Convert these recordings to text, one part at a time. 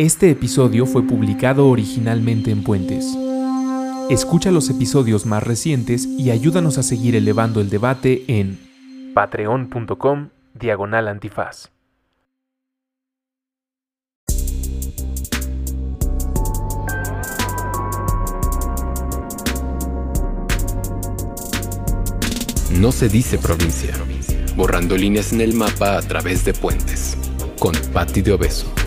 Este episodio fue publicado originalmente en Puentes. Escucha los episodios más recientes y ayúdanos a seguir elevando el debate en patreon.com diagonal antifaz. No se dice provincia, borrando líneas en el mapa a través de puentes, con Patti de Obeso.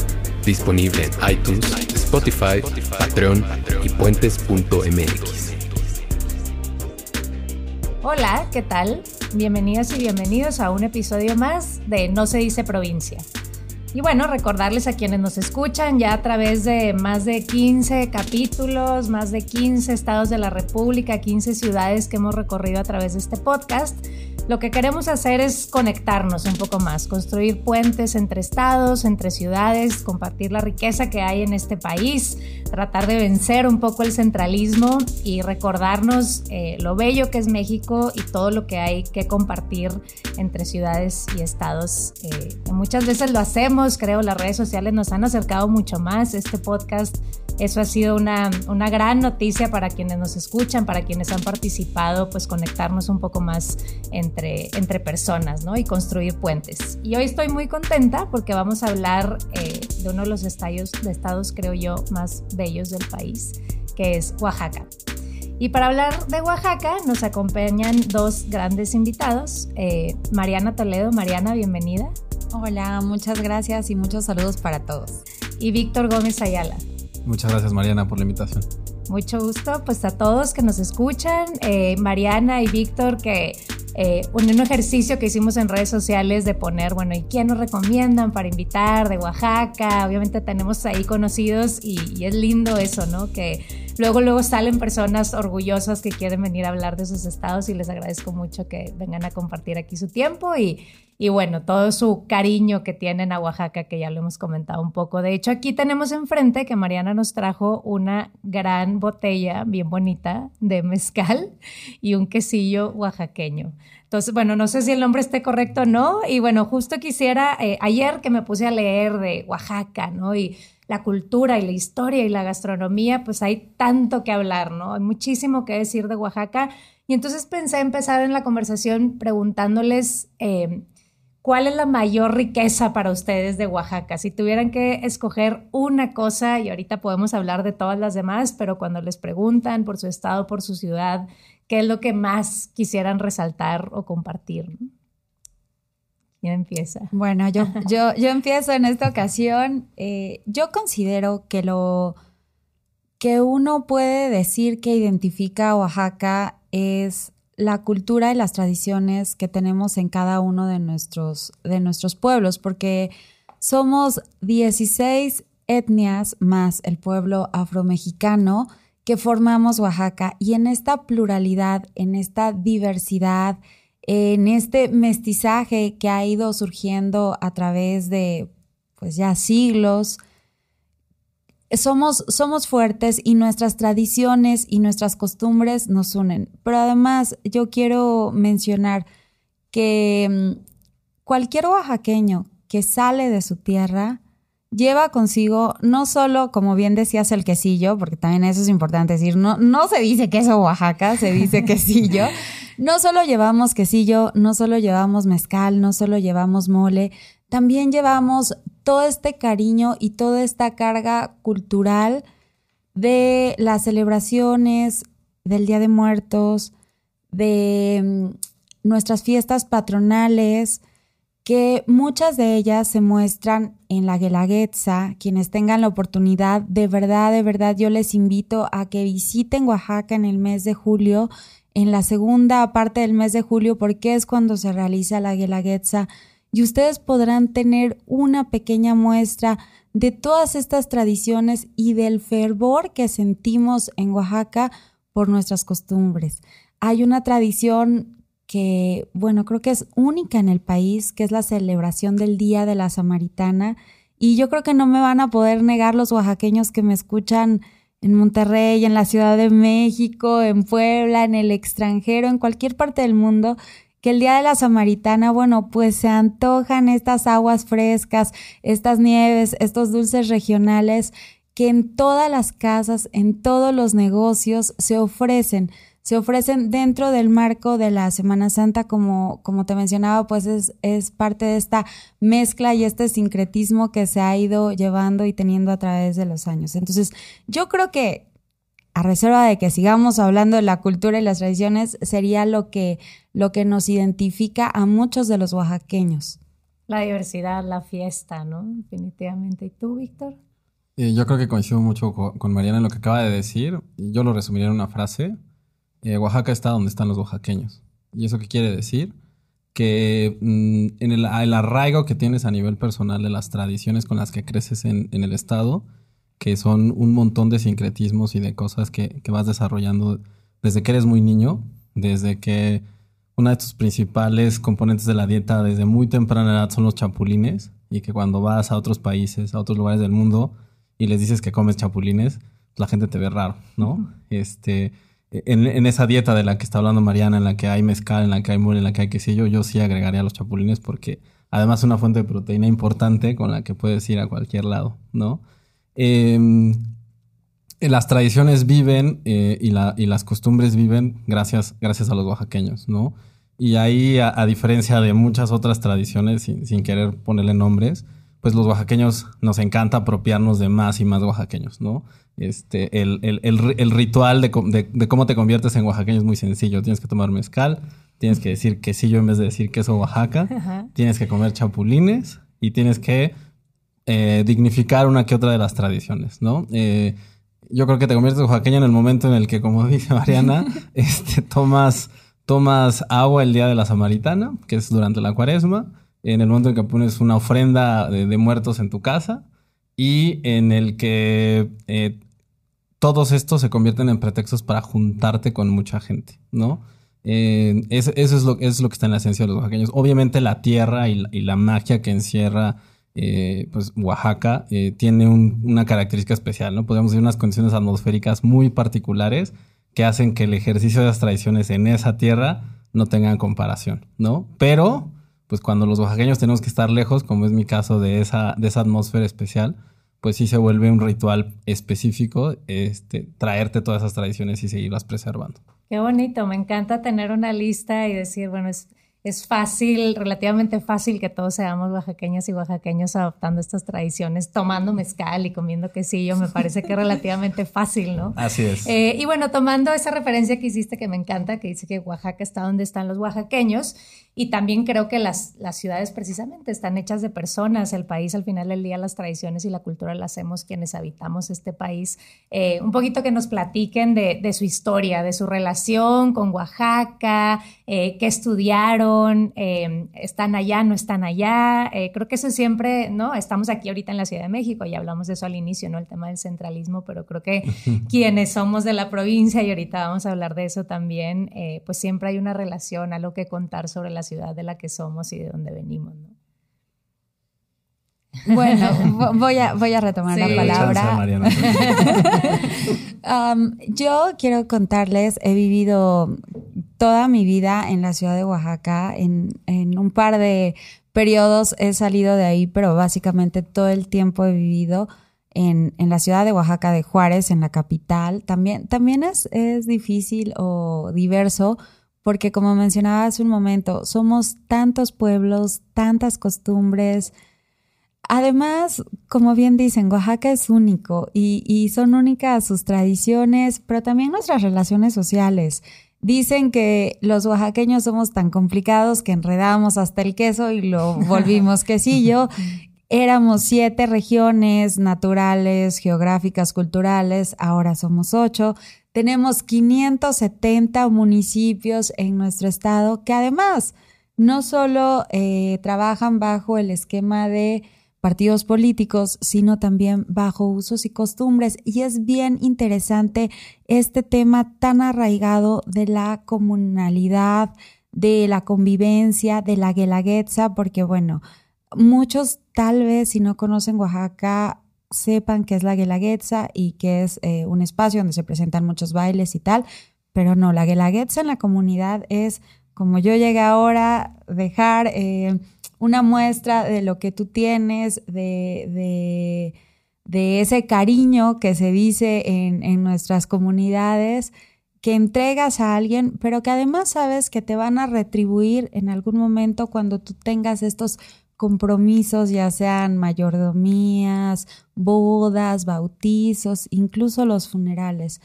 Disponible en iTunes, Spotify, Patreon y puentes.mx. Hola, ¿qué tal? Bienvenidas y bienvenidos a un episodio más de No se dice provincia. Y bueno, recordarles a quienes nos escuchan ya a través de más de 15 capítulos, más de 15 estados de la República, 15 ciudades que hemos recorrido a través de este podcast lo que queremos hacer es conectarnos un poco más, construir puentes entre estados, entre ciudades, compartir la riqueza que hay en este país, tratar de vencer un poco el centralismo y recordarnos eh, lo bello que es México y todo lo que hay que compartir entre ciudades y estados. Eh, muchas veces lo hacemos, creo, las redes sociales nos han acercado mucho más. Este podcast eso ha sido una, una, gran noticia para quienes nos escuchan, para quienes han participado, pues conectarnos un poco más entre, entre personas, ¿no? Y construir puentes. Y hoy estoy muy contenta porque vamos a hablar eh, de uno de los estados, de estados, creo yo, más bellos del país, que es Oaxaca. Y para hablar de Oaxaca nos acompañan dos grandes invitados. Eh, Mariana Toledo. Mariana, bienvenida. Hola, muchas gracias y muchos saludos para todos. Y Víctor Gómez Ayala. Muchas gracias Mariana por la invitación. Mucho gusto, pues a todos que nos escuchan, eh, Mariana y Víctor, que eh, un, ejercicio que hicimos en redes sociales de poner, bueno, ¿y quién nos recomiendan para invitar de Oaxaca? Obviamente tenemos ahí conocidos y, y, es lindo eso, ¿no? Que luego, luego salen personas orgullosas que quieren venir a hablar de sus estados y les agradezco mucho que vengan a compartir aquí su tiempo y, y bueno, todo su cariño que tienen a Oaxaca, que ya lo hemos comentado un poco. De hecho, aquí tenemos enfrente que Mariana nos trajo una gran botella bien bonita de mezcal y un quesillo oaxaqueño. Entonces, bueno, no sé si el nombre esté correcto o no. Y bueno, justo quisiera, eh, ayer que me puse a leer de Oaxaca, ¿no? Y la cultura y la historia y la gastronomía, pues hay tanto que hablar, ¿no? Hay muchísimo que decir de Oaxaca. Y entonces pensé empezar en la conversación preguntándoles... Eh, ¿Cuál es la mayor riqueza para ustedes de Oaxaca? Si tuvieran que escoger una cosa, y ahorita podemos hablar de todas las demás, pero cuando les preguntan por su estado, por su ciudad, ¿qué es lo que más quisieran resaltar o compartir? ¿Quién empieza? Bueno, yo, yo, yo empiezo en esta ocasión. Eh, yo considero que lo que uno puede decir que identifica a Oaxaca es la cultura y las tradiciones que tenemos en cada uno de nuestros, de nuestros pueblos, porque somos 16 etnias más el pueblo afromexicano que formamos Oaxaca y en esta pluralidad, en esta diversidad, en este mestizaje que ha ido surgiendo a través de pues ya siglos, somos, somos fuertes y nuestras tradiciones y nuestras costumbres nos unen. Pero además yo quiero mencionar que mm, cualquier oaxaqueño que sale de su tierra lleva consigo no solo, como bien decías, el quesillo, porque también eso es importante decir, no, no se dice queso Oaxaca, se dice quesillo. No solo llevamos quesillo, no solo llevamos mezcal, no solo llevamos mole, también llevamos todo este cariño y toda esta carga cultural de las celebraciones del Día de Muertos, de mm, nuestras fiestas patronales, que muchas de ellas se muestran en la Guelaguetza. Quienes tengan la oportunidad, de verdad, de verdad, yo les invito a que visiten Oaxaca en el mes de julio, en la segunda parte del mes de julio, porque es cuando se realiza la Guelaguetza y ustedes podrán tener una pequeña muestra de todas estas tradiciones y del fervor que sentimos en Oaxaca por nuestras costumbres. Hay una tradición que, bueno, creo que es única en el país, que es la celebración del Día de la Samaritana. Y yo creo que no me van a poder negar los oaxaqueños que me escuchan en Monterrey, en la Ciudad de México, en Puebla, en el extranjero, en cualquier parte del mundo, que el día de la Samaritana, bueno, pues se antojan estas aguas frescas, estas nieves, estos dulces regionales que en todas las casas, en todos los negocios se ofrecen se ofrecen dentro del marco de la Semana Santa, como, como te mencionaba, pues es, es parte de esta mezcla y este sincretismo que se ha ido llevando y teniendo a través de los años. Entonces, yo creo que, a reserva de que sigamos hablando de la cultura y las tradiciones, sería lo que, lo que nos identifica a muchos de los oaxaqueños. La diversidad, la fiesta, ¿no? Definitivamente. ¿Y tú, Víctor? Eh, yo creo que coincido mucho con, con Mariana en lo que acaba de decir. Yo lo resumiría en una frase eh, Oaxaca está donde están los oaxaqueños. ¿Y eso qué quiere decir? Que mm, en el, arraigo que tienes a nivel personal de las tradiciones con las que creces en, el estado, que son un montón de sincretismos y de cosas que, vas desarrollando desde que eres muy niño, desde que una de tus principales componentes de la dieta desde muy temprana edad son los chapulines y que cuando vas a otros países, a otros lugares del mundo y les dices que comes chapulines, la gente te ve raro, ¿no? Este, en, esa dieta de la que está hablando Mariana, en la que hay mezcal, en la que hay mole, en la que hay quesillo, yo sí agregaría los chapulines porque además es una fuente de proteína importante con la que puedes ir a cualquier lado, ¿no? Em, las tradiciones viven eh, y, las costumbres viven gracias, gracias a los oaxaqueños, ¿no? Y ahí, a, diferencia de muchas otras tradiciones, sin, querer ponerle nombres, pues los oaxaqueños nos encanta apropiarnos de más y más oaxaqueños, ¿no? Este, el, ritual de, cómo te conviertes en oaxaqueño es muy sencillo. Tienes que tomar mezcal, tienes que decir quesillo en vez de decir queso Oaxaca, tienes que comer chapulines y tienes que eh, dignificar una que otra de las tradiciones, ¿no? Eh, yo creo que te conviertes en oaxaqueño en el momento en el que, como dice Mariana, este, tomas, tomas agua el día de la Samaritana, que es durante la cuaresma, en el momento en que pones una ofrenda de muertos en tu casa, y en el que eh, todos estos se convierten en pretextos para juntarte con mucha gente, ¿no? Eh, eso, es lo, que está en la esencia de los oaxaqueños. Obviamente la tierra y la, magia que encierra eh, pues Oaxaca tiene una característica especial, ¿no? Podemos decir unas condiciones atmosféricas muy particulares que hacen que el ejercicio de las tradiciones en esa tierra no tengan comparación, ¿no? Pero pues cuando los oaxaqueños tenemos que estar lejos, como es mi caso de esa atmósfera especial, pues sí se vuelve un ritual específico este, traerte todas esas tradiciones y seguirlas preservando. Qué bonito, me encanta tener una lista y decir, bueno, es es fácil, relativamente fácil que todos seamos oaxaqueñas y oaxaqueños adoptando estas tradiciones, tomando mezcal y comiendo quesillo, me parece que es relativamente fácil, ¿no? Así es. Eh, y bueno, tomando esa referencia que hiciste que me encanta, que dice que Oaxaca está donde están los oaxaqueños, y también creo que las, las ciudades precisamente están hechas de personas, el país al final del día, las tradiciones y la cultura las hacemos quienes habitamos este país. Eh, un poquito que nos platiquen de, de, su historia, de su relación con Oaxaca, eh, qué estudiaron eh, están allá, no están allá. Eh, creo que eso siempre, ¿no? Estamos aquí ahorita en la Ciudad de México y hablamos de eso al inicio, ¿no? El tema del centralismo, pero creo que quienes somos de la provincia, y ahorita vamos a hablar de eso también, eh, pues siempre hay una relación, algo que contar sobre la ciudad de la que somos y de dónde venimos, ¿no? Bueno, voy a, voy a retomar la palabra. Um, yo quiero contarles, he vivido toda mi vida en la ciudad de Oaxaca, en, en un par de periodos he salido de ahí, pero básicamente todo el tiempo he vivido en, en, la ciudad de Oaxaca de Juárez, en la capital. También, también es, es difícil o diverso porque como mencionaba hace un momento, somos tantos pueblos, tantas costumbres. Además, como bien dicen, Oaxaca es único y, y son únicas sus tradiciones, pero también nuestras relaciones sociales. Dicen que los oaxaqueños somos tan complicados que enredamos hasta el queso y lo volvimos quesillo. Éramos siete regiones naturales, geográficas, culturales, ahora somos ocho. Tenemos 570 municipios en nuestro estado que además no solo eh, trabajan bajo el esquema de partidos políticos, sino también bajo usos y costumbres. Y es bien interesante este tema tan arraigado de la comunalidad, de la convivencia, de la guelaguetza, porque bueno, muchos tal vez si no conocen Oaxaca sepan que es la guelaguetza y que es eh, un espacio donde se presentan muchos bailes y tal, pero no, la guelaguetza en la comunidad es como yo llegué ahora, dejar eh, una muestra de lo que tú tienes, de, de, ese cariño que se dice en, en nuestras comunidades, que entregas a alguien, pero que además sabes que te van a retribuir en algún momento cuando tú tengas estos compromisos, ya sean mayordomías, bodas, bautizos, incluso los funerales.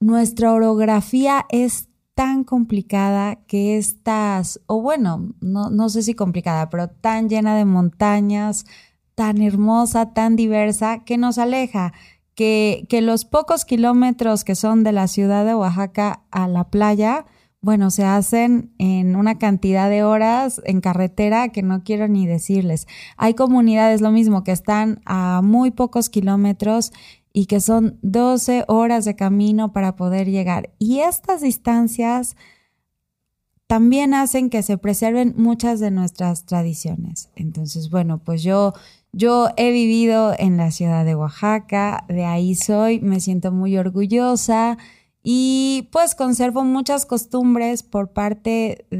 Nuestra orografía es tan complicada que estas, o bueno, no, no sé si complicada, pero tan llena de montañas, tan hermosa, tan diversa, que nos aleja, que, que los pocos kilómetros que son de la ciudad de Oaxaca a la playa, bueno, se hacen en una cantidad de horas en carretera que no quiero ni decirles. Hay comunidades, lo mismo, que están a muy pocos kilómetros y que son 12 horas de camino para poder llegar. Y estas distancias también hacen que se preserven muchas de nuestras tradiciones. Entonces, bueno, pues yo, yo he vivido en la ciudad de Oaxaca, de ahí soy, me siento muy orgullosa y pues conservo muchas costumbres por parte de,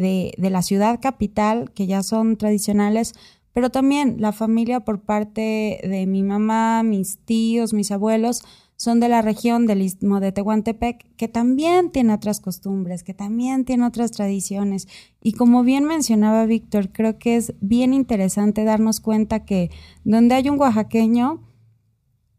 de, de la ciudad capital que ya son tradicionales, pero también la familia por parte de mi mamá, mis tíos, mis abuelos, son de la región del Istmo de Tehuantepec, que también tiene otras costumbres, que también tiene otras tradiciones. Y como bien mencionaba Víctor, creo que es bien interesante darnos cuenta que donde hay un oaxaqueño,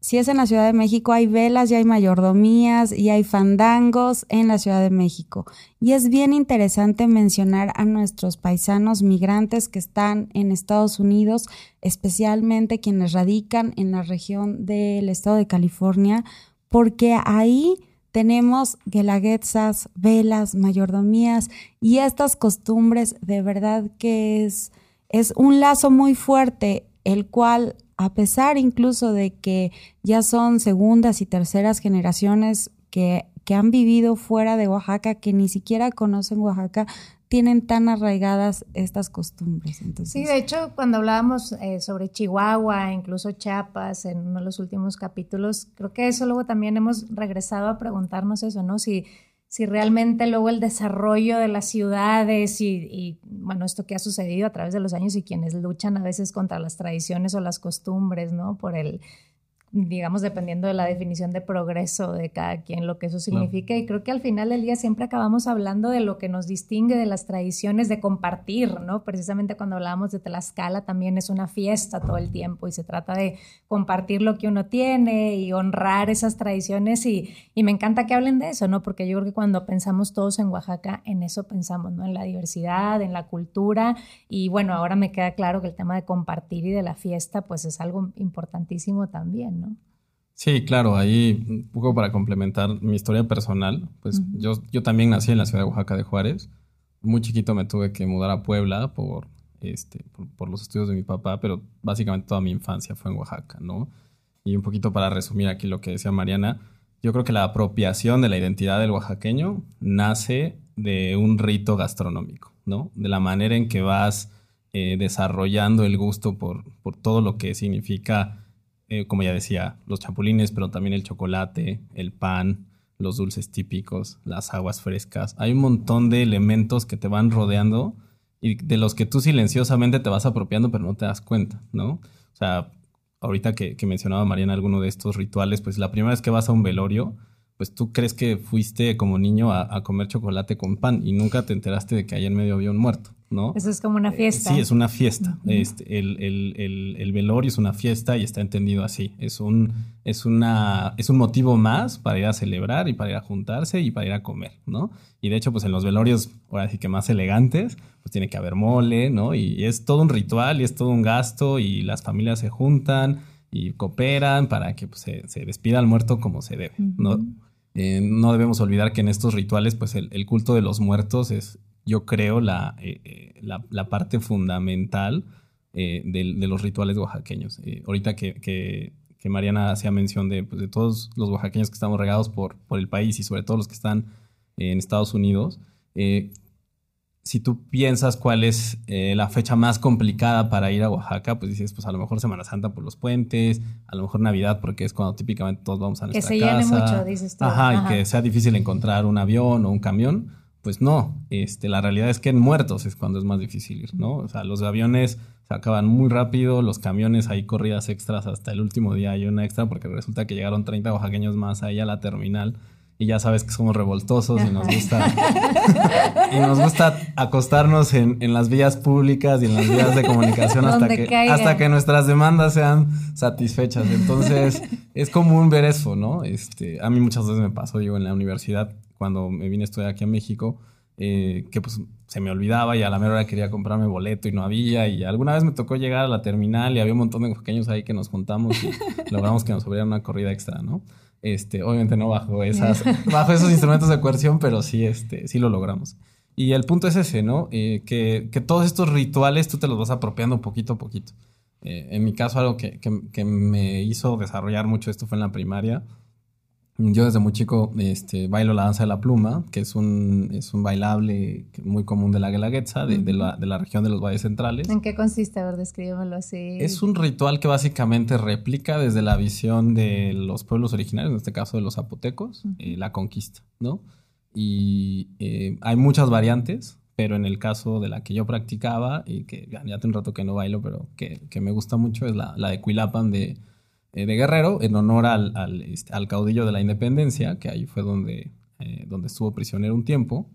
si es en la Ciudad de México, hay velas y hay mayordomías y hay fandangos en la Ciudad de México. Y es bien interesante mencionar a nuestros paisanos migrantes que están en Estados Unidos, especialmente quienes radican en la región del estado de California, porque ahí tenemos guelaguetzas, velas, mayordomías y estas costumbres de verdad que es, es un lazo muy fuerte, el cual a pesar incluso de que ya son segundas y terceras generaciones que, que han vivido fuera de Oaxaca, que ni siquiera conocen Oaxaca, tienen tan arraigadas estas costumbres. Entonces, sí, de hecho, cuando hablábamos eh, sobre Chihuahua, incluso Chiapas, en uno de los últimos capítulos, creo que eso luego también hemos regresado a preguntarnos eso, ¿no? Si si realmente luego el desarrollo de las ciudades y, bueno, esto que ha sucedido a través de los años y quienes luchan a veces contra las tradiciones o las costumbres, ¿no? Por el digamos, dependiendo de la definición de progreso de cada quien, lo que eso significa. Y creo que al final del día siempre acabamos hablando de lo que nos distingue de las tradiciones de compartir, ¿no? Precisamente cuando hablábamos de Tlaxcala también es una fiesta todo el tiempo y se trata de compartir lo que uno tiene y honrar esas tradiciones y, y me encanta que hablen de eso, ¿no? Porque yo creo que cuando pensamos todos en Oaxaca, en eso pensamos, ¿no? En la diversidad, en la cultura y bueno, ahora me queda claro que el tema de compartir y de la fiesta pues es algo importantísimo también, ¿no? Sí, claro, ahí un poco para complementar mi historia personal, pues yo, yo también nací en la ciudad de Oaxaca de Juárez. Muy chiquito me tuve que mudar a Puebla por, este, por, los estudios de mi papá, pero básicamente toda mi infancia fue en Oaxaca, ¿no? Y un poquito para resumir aquí lo que decía Mariana, yo creo que la apropiación de la identidad del oaxaqueño nace de un rito gastronómico, ¿no? De la manera en que vas eh, desarrollando el gusto por, por todo lo que significa eh, como ya decía, los chapulines, pero también el chocolate, el pan, los dulces típicos, las aguas frescas. Hay un montón de elementos que te van rodeando y de los que tú silenciosamente te vas apropiando, pero no te das cuenta, ¿no? O sea, ahorita que, mencionaba Mariana alguno de estos rituales, pues la primera vez que vas a un velorio, pues tú crees que fuiste como niño a, a comer chocolate con pan y nunca te enteraste de que ahí en medio había un muerto. Eso es como una fiesta. sí, es una fiesta. este, el, el, el, velorio es una fiesta y está entendido así. Es un, es, una, es un motivo más para ir a celebrar y para ir a juntarse y para ir a comer, ¿no? Y de hecho, pues en los velorios, ahora sí que más elegantes, pues tiene que haber mole, ¿no? Y, es todo un ritual y es todo un gasto y las familias se juntan y cooperan para que pues, se, se, despida al muerto como se debe, ¿no? Eh, no debemos olvidar que en estos rituales, pues el, culto de los muertos es, yo creo, la, eh, eh, la, parte fundamental de, los rituales oaxaqueños. ahorita que, que, Mariana hacía mención de, pues, de, todos los oaxaqueños que estamos regados por, por el país y sobre todo los que están en Estados Unidos, si tú piensas cuál es la fecha más complicada para ir a Oaxaca, pues dices, pues a lo mejor Semana Santa por los puentes, a lo mejor Navidad porque es cuando típicamente todos vamos a nuestra casa. Que se llene mucho, dices tú. Ajá, y que sea difícil encontrar un avión o un camión Pues no, este, la realidad es que en muertos es cuando es más difícil ir, ¿no? O sea, los aviones se acaban muy rápido, los camiones hay corridas extras hasta el último día hay una extra porque resulta que llegaron 30 oaxaqueños más ahí a la terminal y ya sabes que somos revoltosos y nos gusta y nos gusta acostarnos en, en, las vías públicas y en las vías de comunicación hasta que, hasta que nuestras demandas sean satisfechas. Entonces, es común ver eso, ¿no? Este, a mí muchas veces me pasó, yo en la universidad, cuando me vine a estudiar aquí a México, eh, que pues se me olvidaba y a la mera hora quería comprarme boleto y no había. Y alguna vez me tocó llegar a la terminal y había un montón de pequeños ahí que nos juntamos y logramos que nos abrieran una corrida extra, ¿no? Este, obviamente no bajo esas, bajo esos instrumentos de coerción, pero sí, este, sí lo logramos. Y el punto es ese, ¿no? Eh, que, que, todos estos rituales tú te los vas apropiando poquito a poquito. Eh, en mi caso, algo que, que, que, me hizo desarrollar mucho esto fue en la primaria. Yo desde muy chico este, bailo la danza de la pluma, que es un, es un bailable muy común de la Guelaguetza, de, de, la, de la región de los valles centrales. ¿En qué consiste? A ver, descríbemelo así. Es un ritual que básicamente replica desde la visión de los pueblos originarios, en este caso de los zapotecos, eh, la conquista, ¿no? Y eh, hay muchas variantes, pero en el caso de la que yo practicaba, y que ya, ya hace un rato que no bailo, pero que, que me gusta mucho, es la, la de Cuilapan de de Guerrero en honor al, al, este, al, caudillo de la independencia, que ahí fue donde, eh, donde estuvo prisionero un tiempo.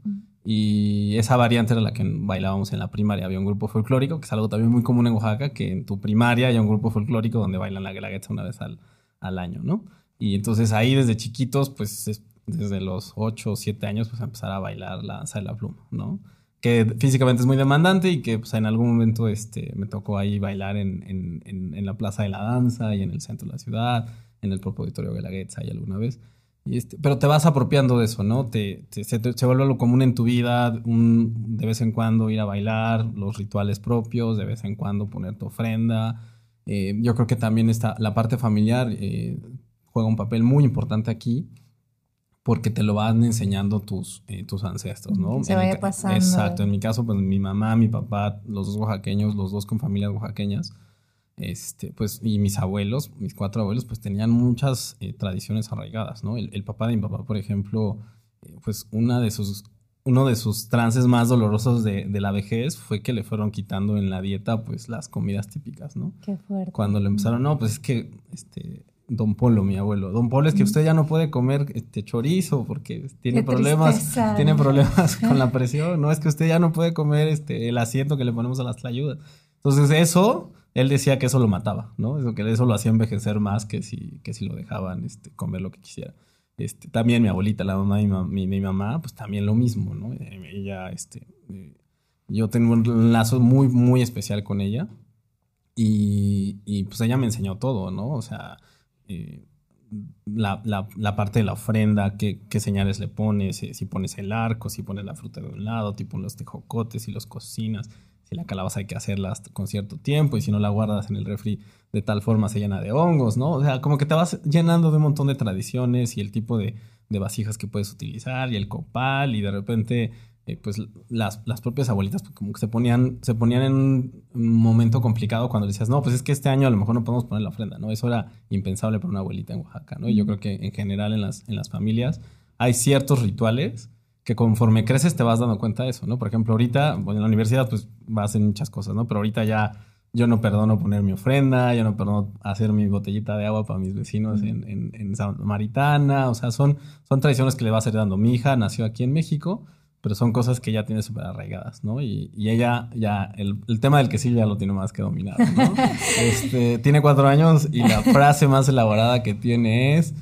Y esa variante era la que bailábamos en la primaria. Había un grupo folclórico, que es algo también muy común en Oaxaca, que en tu primaria hay un grupo folclórico donde bailan la guelaguetza una vez al, al año, ¿no? Y entonces ahí desde chiquitos, pues desde los 8 o 7 años, pues empezar a bailar la danza de la pluma, ¿no? Que físicamente es muy demandante y que pues, en algún momento este, me tocó ahí bailar en, la Plaza de la Danza y en el centro de la ciudad, en el propio auditorio de la Guetza y alguna vez. Este, pero te vas apropiando de eso, ¿no? Te, se, vuelve lo común en tu vida, de vez en cuando ir a bailar, los rituales propios, de vez en cuando poner tu ofrenda. Eh, yo creo que también está la parte familiar eh, juega un papel muy importante aquí porque te lo van enseñando tus, eh, tus ancestros, ¿no? Se vaya pasando. Exacto, en mi caso, pues mi mamá, mi papá, los dos oaxaqueños, los dos con familias oaxaqueñas, este, pues, y mis abuelos, mis cuatro abuelos, pues tenían muchas eh, tradiciones arraigadas, ¿no? El, el, papá de mi papá, por ejemplo, eh, pues una de sus, uno de sus trances más dolorosos de, de, la vejez fue que le fueron quitando en la dieta, pues, las comidas típicas, ¿no? Qué fuerte. Cuando le empezaron, no, pues es que, este, Don Polo, mi abuelo. Don Polo es que usted ya no puede comer este chorizo porque tiene Qué problemas, tristeza. tiene problemas con la presión. No es que usted ya no puede comer este el asiento que le ponemos a las tlayudas. Entonces eso, él decía que eso lo mataba, ¿no? Eso que eso lo hacía envejecer más que si que si lo dejaban este, comer lo que quisiera. Este, también mi abuelita, la mamá de mi, mi, mamá, pues también lo mismo, ¿no? Ella, este, yo tengo un lazo muy, muy especial con ella y, y pues ella me enseñó todo, ¿no? O sea, eh, la, la, parte de la ofrenda, qué, qué señales le pones, si, si, pones el arco, si pones la fruta de un lado, tipo los tejocotes, si los cocinas, si la calabaza hay que hacerla con cierto tiempo y si no la guardas en el refri de tal forma se llena de hongos, ¿no? O sea, como que te vas llenando de un montón de tradiciones y el tipo de, de vasijas que puedes utilizar y el copal y de repente eh, pues las, las, propias abuelitas pues, como que se ponían, se ponían en un momento complicado cuando decías, no, pues es que este año a lo mejor no podemos poner la ofrenda, ¿no? Eso era impensable para una abuelita en Oaxaca, ¿no? Y yo creo que en general en las, en las familias hay ciertos rituales que conforme creces te vas dando cuenta de eso, ¿no? Por ejemplo, ahorita, bueno, en la universidad pues vas en muchas cosas, ¿no? Pero ahorita ya yo no perdono poner mi ofrenda, yo no perdono hacer mi botellita de agua para mis vecinos en, en, en Maritana, o sea, son, son tradiciones que le vas heredando. Mi hija nació aquí en México, pero son cosas que ya tiene súper arraigadas, ¿no? Y, y, ella ya, el, el, tema del quesillo ya lo tiene más que dominado, ¿no? este, tiene cuatro años y la frase más elaborada que tiene es,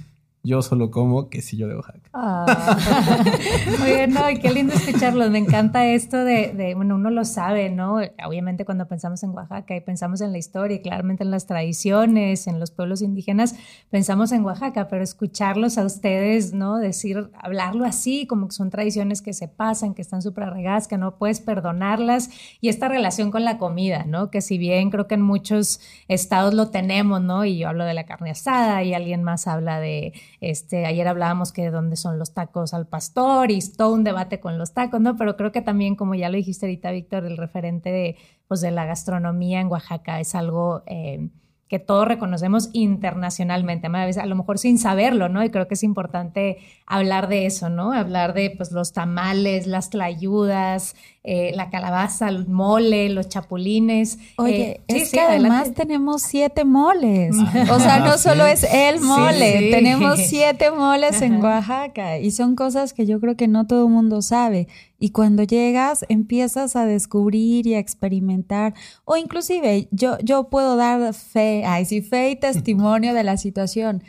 yo solo como quesillo de Oaxaca. Ah. Oye, no, qué lindo escucharlo. Me encanta esto de, bueno, uno lo sabe, ¿no? Obviamente cuando pensamos en Oaxaca y pensamos en la historia y claramente en las tradiciones, en los pueblos indígenas, pensamos en Oaxaca, pero escucharlos a ustedes, ¿no? Decir, hablarlo así, como que son tradiciones que se pasan, que están súper que no puedes perdonarlas. Y esta relación con la comida, ¿no? Que si bien creo que en muchos estados lo tenemos, ¿no? Y yo hablo de la carne asada y alguien más habla de este, ayer hablábamos que de dónde son los tacos al pastor y todo un debate con los tacos, ¿no? Pero creo que también, como ya lo dijiste ahorita, Víctor, el referente de, pues, de la gastronomía en Oaxaca es algo eh, que todos reconocemos internacionalmente, a lo mejor sin saberlo, ¿no? Y creo que es importante hablar de eso, ¿no? Hablar de pues, los tamales, las tlayudas, eh, la calabaza, el mole, los chapulines. Oye, eh, es que además tenemos siete moles. o sea, no solo es el mole, tenemos siete moles en Oaxaca y son cosas que yo creo que no todo el mundo sabe. Y cuando llegas empiezas a descubrir y a experimentar o inclusive yo, yo puedo dar fe, ay sí, fe y testimonio de la situación.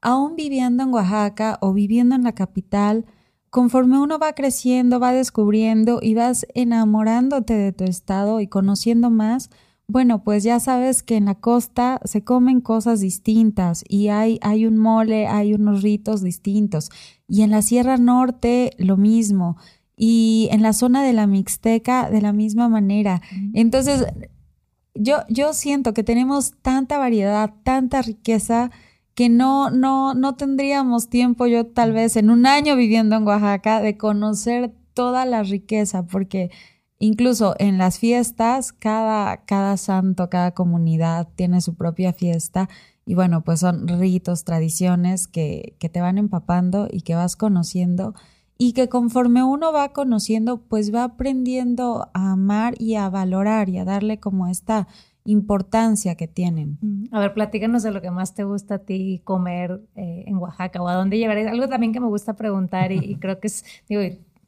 Aún viviendo en Oaxaca o viviendo en la capital, conforme uno va creciendo, va descubriendo y vas enamorándote de tu estado y conociendo más, bueno, pues ya sabes que en la costa se comen cosas distintas y hay, hay un mole, hay unos ritos distintos. Y en la Sierra Norte lo mismo. Y en la zona de la Mixteca de la misma manera. Entonces, yo, yo siento que tenemos tanta variedad, tanta riqueza que no, no, no tendríamos tiempo, yo tal vez en un año viviendo en Oaxaca, de conocer toda la riqueza, porque incluso en las fiestas, cada, cada santo, cada comunidad tiene su propia fiesta. Y bueno, pues son ritos, tradiciones que, que te van empapando y que vas conociendo y que conforme uno va conociendo, pues va aprendiendo a amar y a valorar y a darle como esta importancia que tienen. A ver, platícanos de lo que más te gusta a ti comer eh, en Oaxaca o a dónde llegarías. Algo también que me gusta preguntar y, creo que es, digo,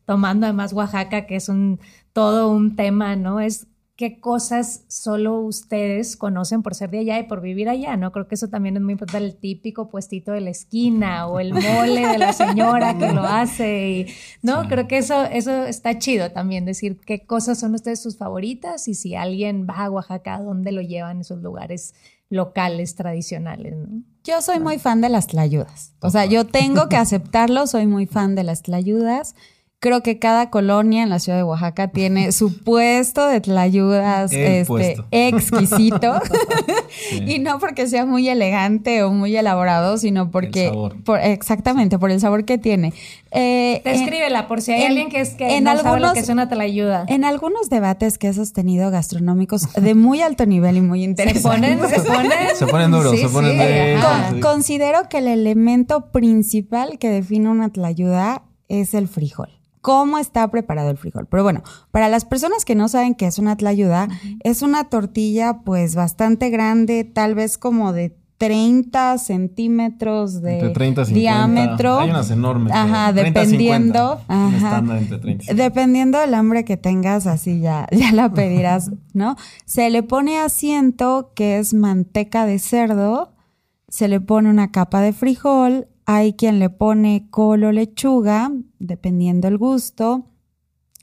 tomando además Oaxaca, que es un todo un tema, ¿no? Es qué cosas solo ustedes conocen por ser de allá y por vivir allá, ¿no? Creo que eso también es muy importante, el típico puestito de la esquina o el mole de la señora que lo hace, y, ¿no? Creo que eso, eso está chido también, decir qué cosas son ustedes sus favoritas y si alguien va a Oaxaca, ¿dónde lo llevan esos lugares locales, tradicionales, ¿no? Yo soy muy fan de las tlayudas, o sea, yo tengo que aceptarlo, soy muy fan de las tlayudas. Creo que cada colonia en la ciudad de Oaxaca tiene su puesto de tlayudas este, exquisito. y no porque sea muy elegante o muy elaborado, sino porque. Por, exactamente, por el sabor que tiene. Eh, Descríbela por si hay alguien que, es que en no algunos, sabe lo que es una tlayuda. En algunos debates que he sostenido gastronómicos de muy alto nivel y muy interesantes. Se ponen, se ponen. Se ponen duros, se ponen Considero que el elemento principal que define una tlayuda es el frijol cómo está preparado el frijol. Pero bueno, para las personas que no saben qué es una tlayuda, es una tortilla pues bastante grande, tal vez como de 30 centímetros de diámetro. Hay unas enormes. Ajá, dependiendo. ajá, dependiendo del hambre que tengas, así ya, ya la pedirás, ¿no? Se le pone asiento, que es manteca de cerdo, se le pone una capa de frijol, hay quien le pone colo lechuga, dependiendo el gusto,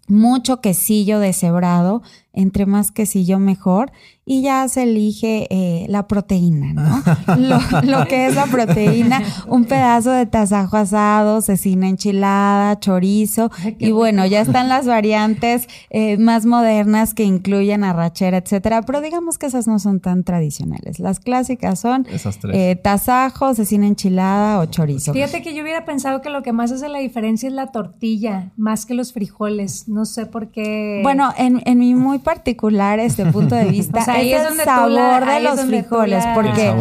mucho quesillo deshebrado, entre más quesillo mejor, y ya se elige eh, la proteína, ¿no? lo, que es la proteína, un pedazo de tasajo asado, cecina enchilada, chorizo, y bueno, ya están las variantes eh, más modernas que incluyen arrachera, etcétera, pero digamos que esas no son tan tradicionales. Las clásicas son eh, tasajo, cecina enchilada o chorizo. Fíjate que yo hubiera pensado que lo que más hace la diferencia es la tortilla, más que los frijoles, no sé por qué. Bueno, en, en mi muy particular este punto de vista, es, el sabor de los frijoles. Porque,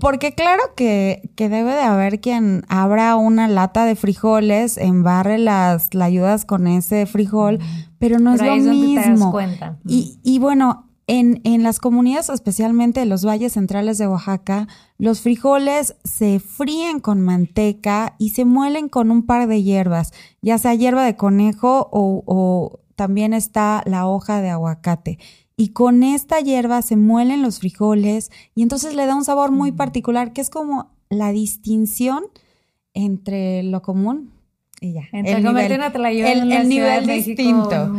porque claro que, que, debe de haber quien abra una lata de frijoles, embarre las, la ayudas con ese frijol, pero no es lo mismo. Y, y bueno, en, en, las comunidades, especialmente en los valles centrales de Oaxaca, los frijoles se fríen con manteca y se muelen con un par de hierbas, ya sea hierba de conejo o, o también está la hoja de aguacate y con esta hierba se muelen los frijoles y entonces le da un sabor muy mm. particular que es como la distinción entre lo común y ya. Entre el nivel, una el, el nivel distinto.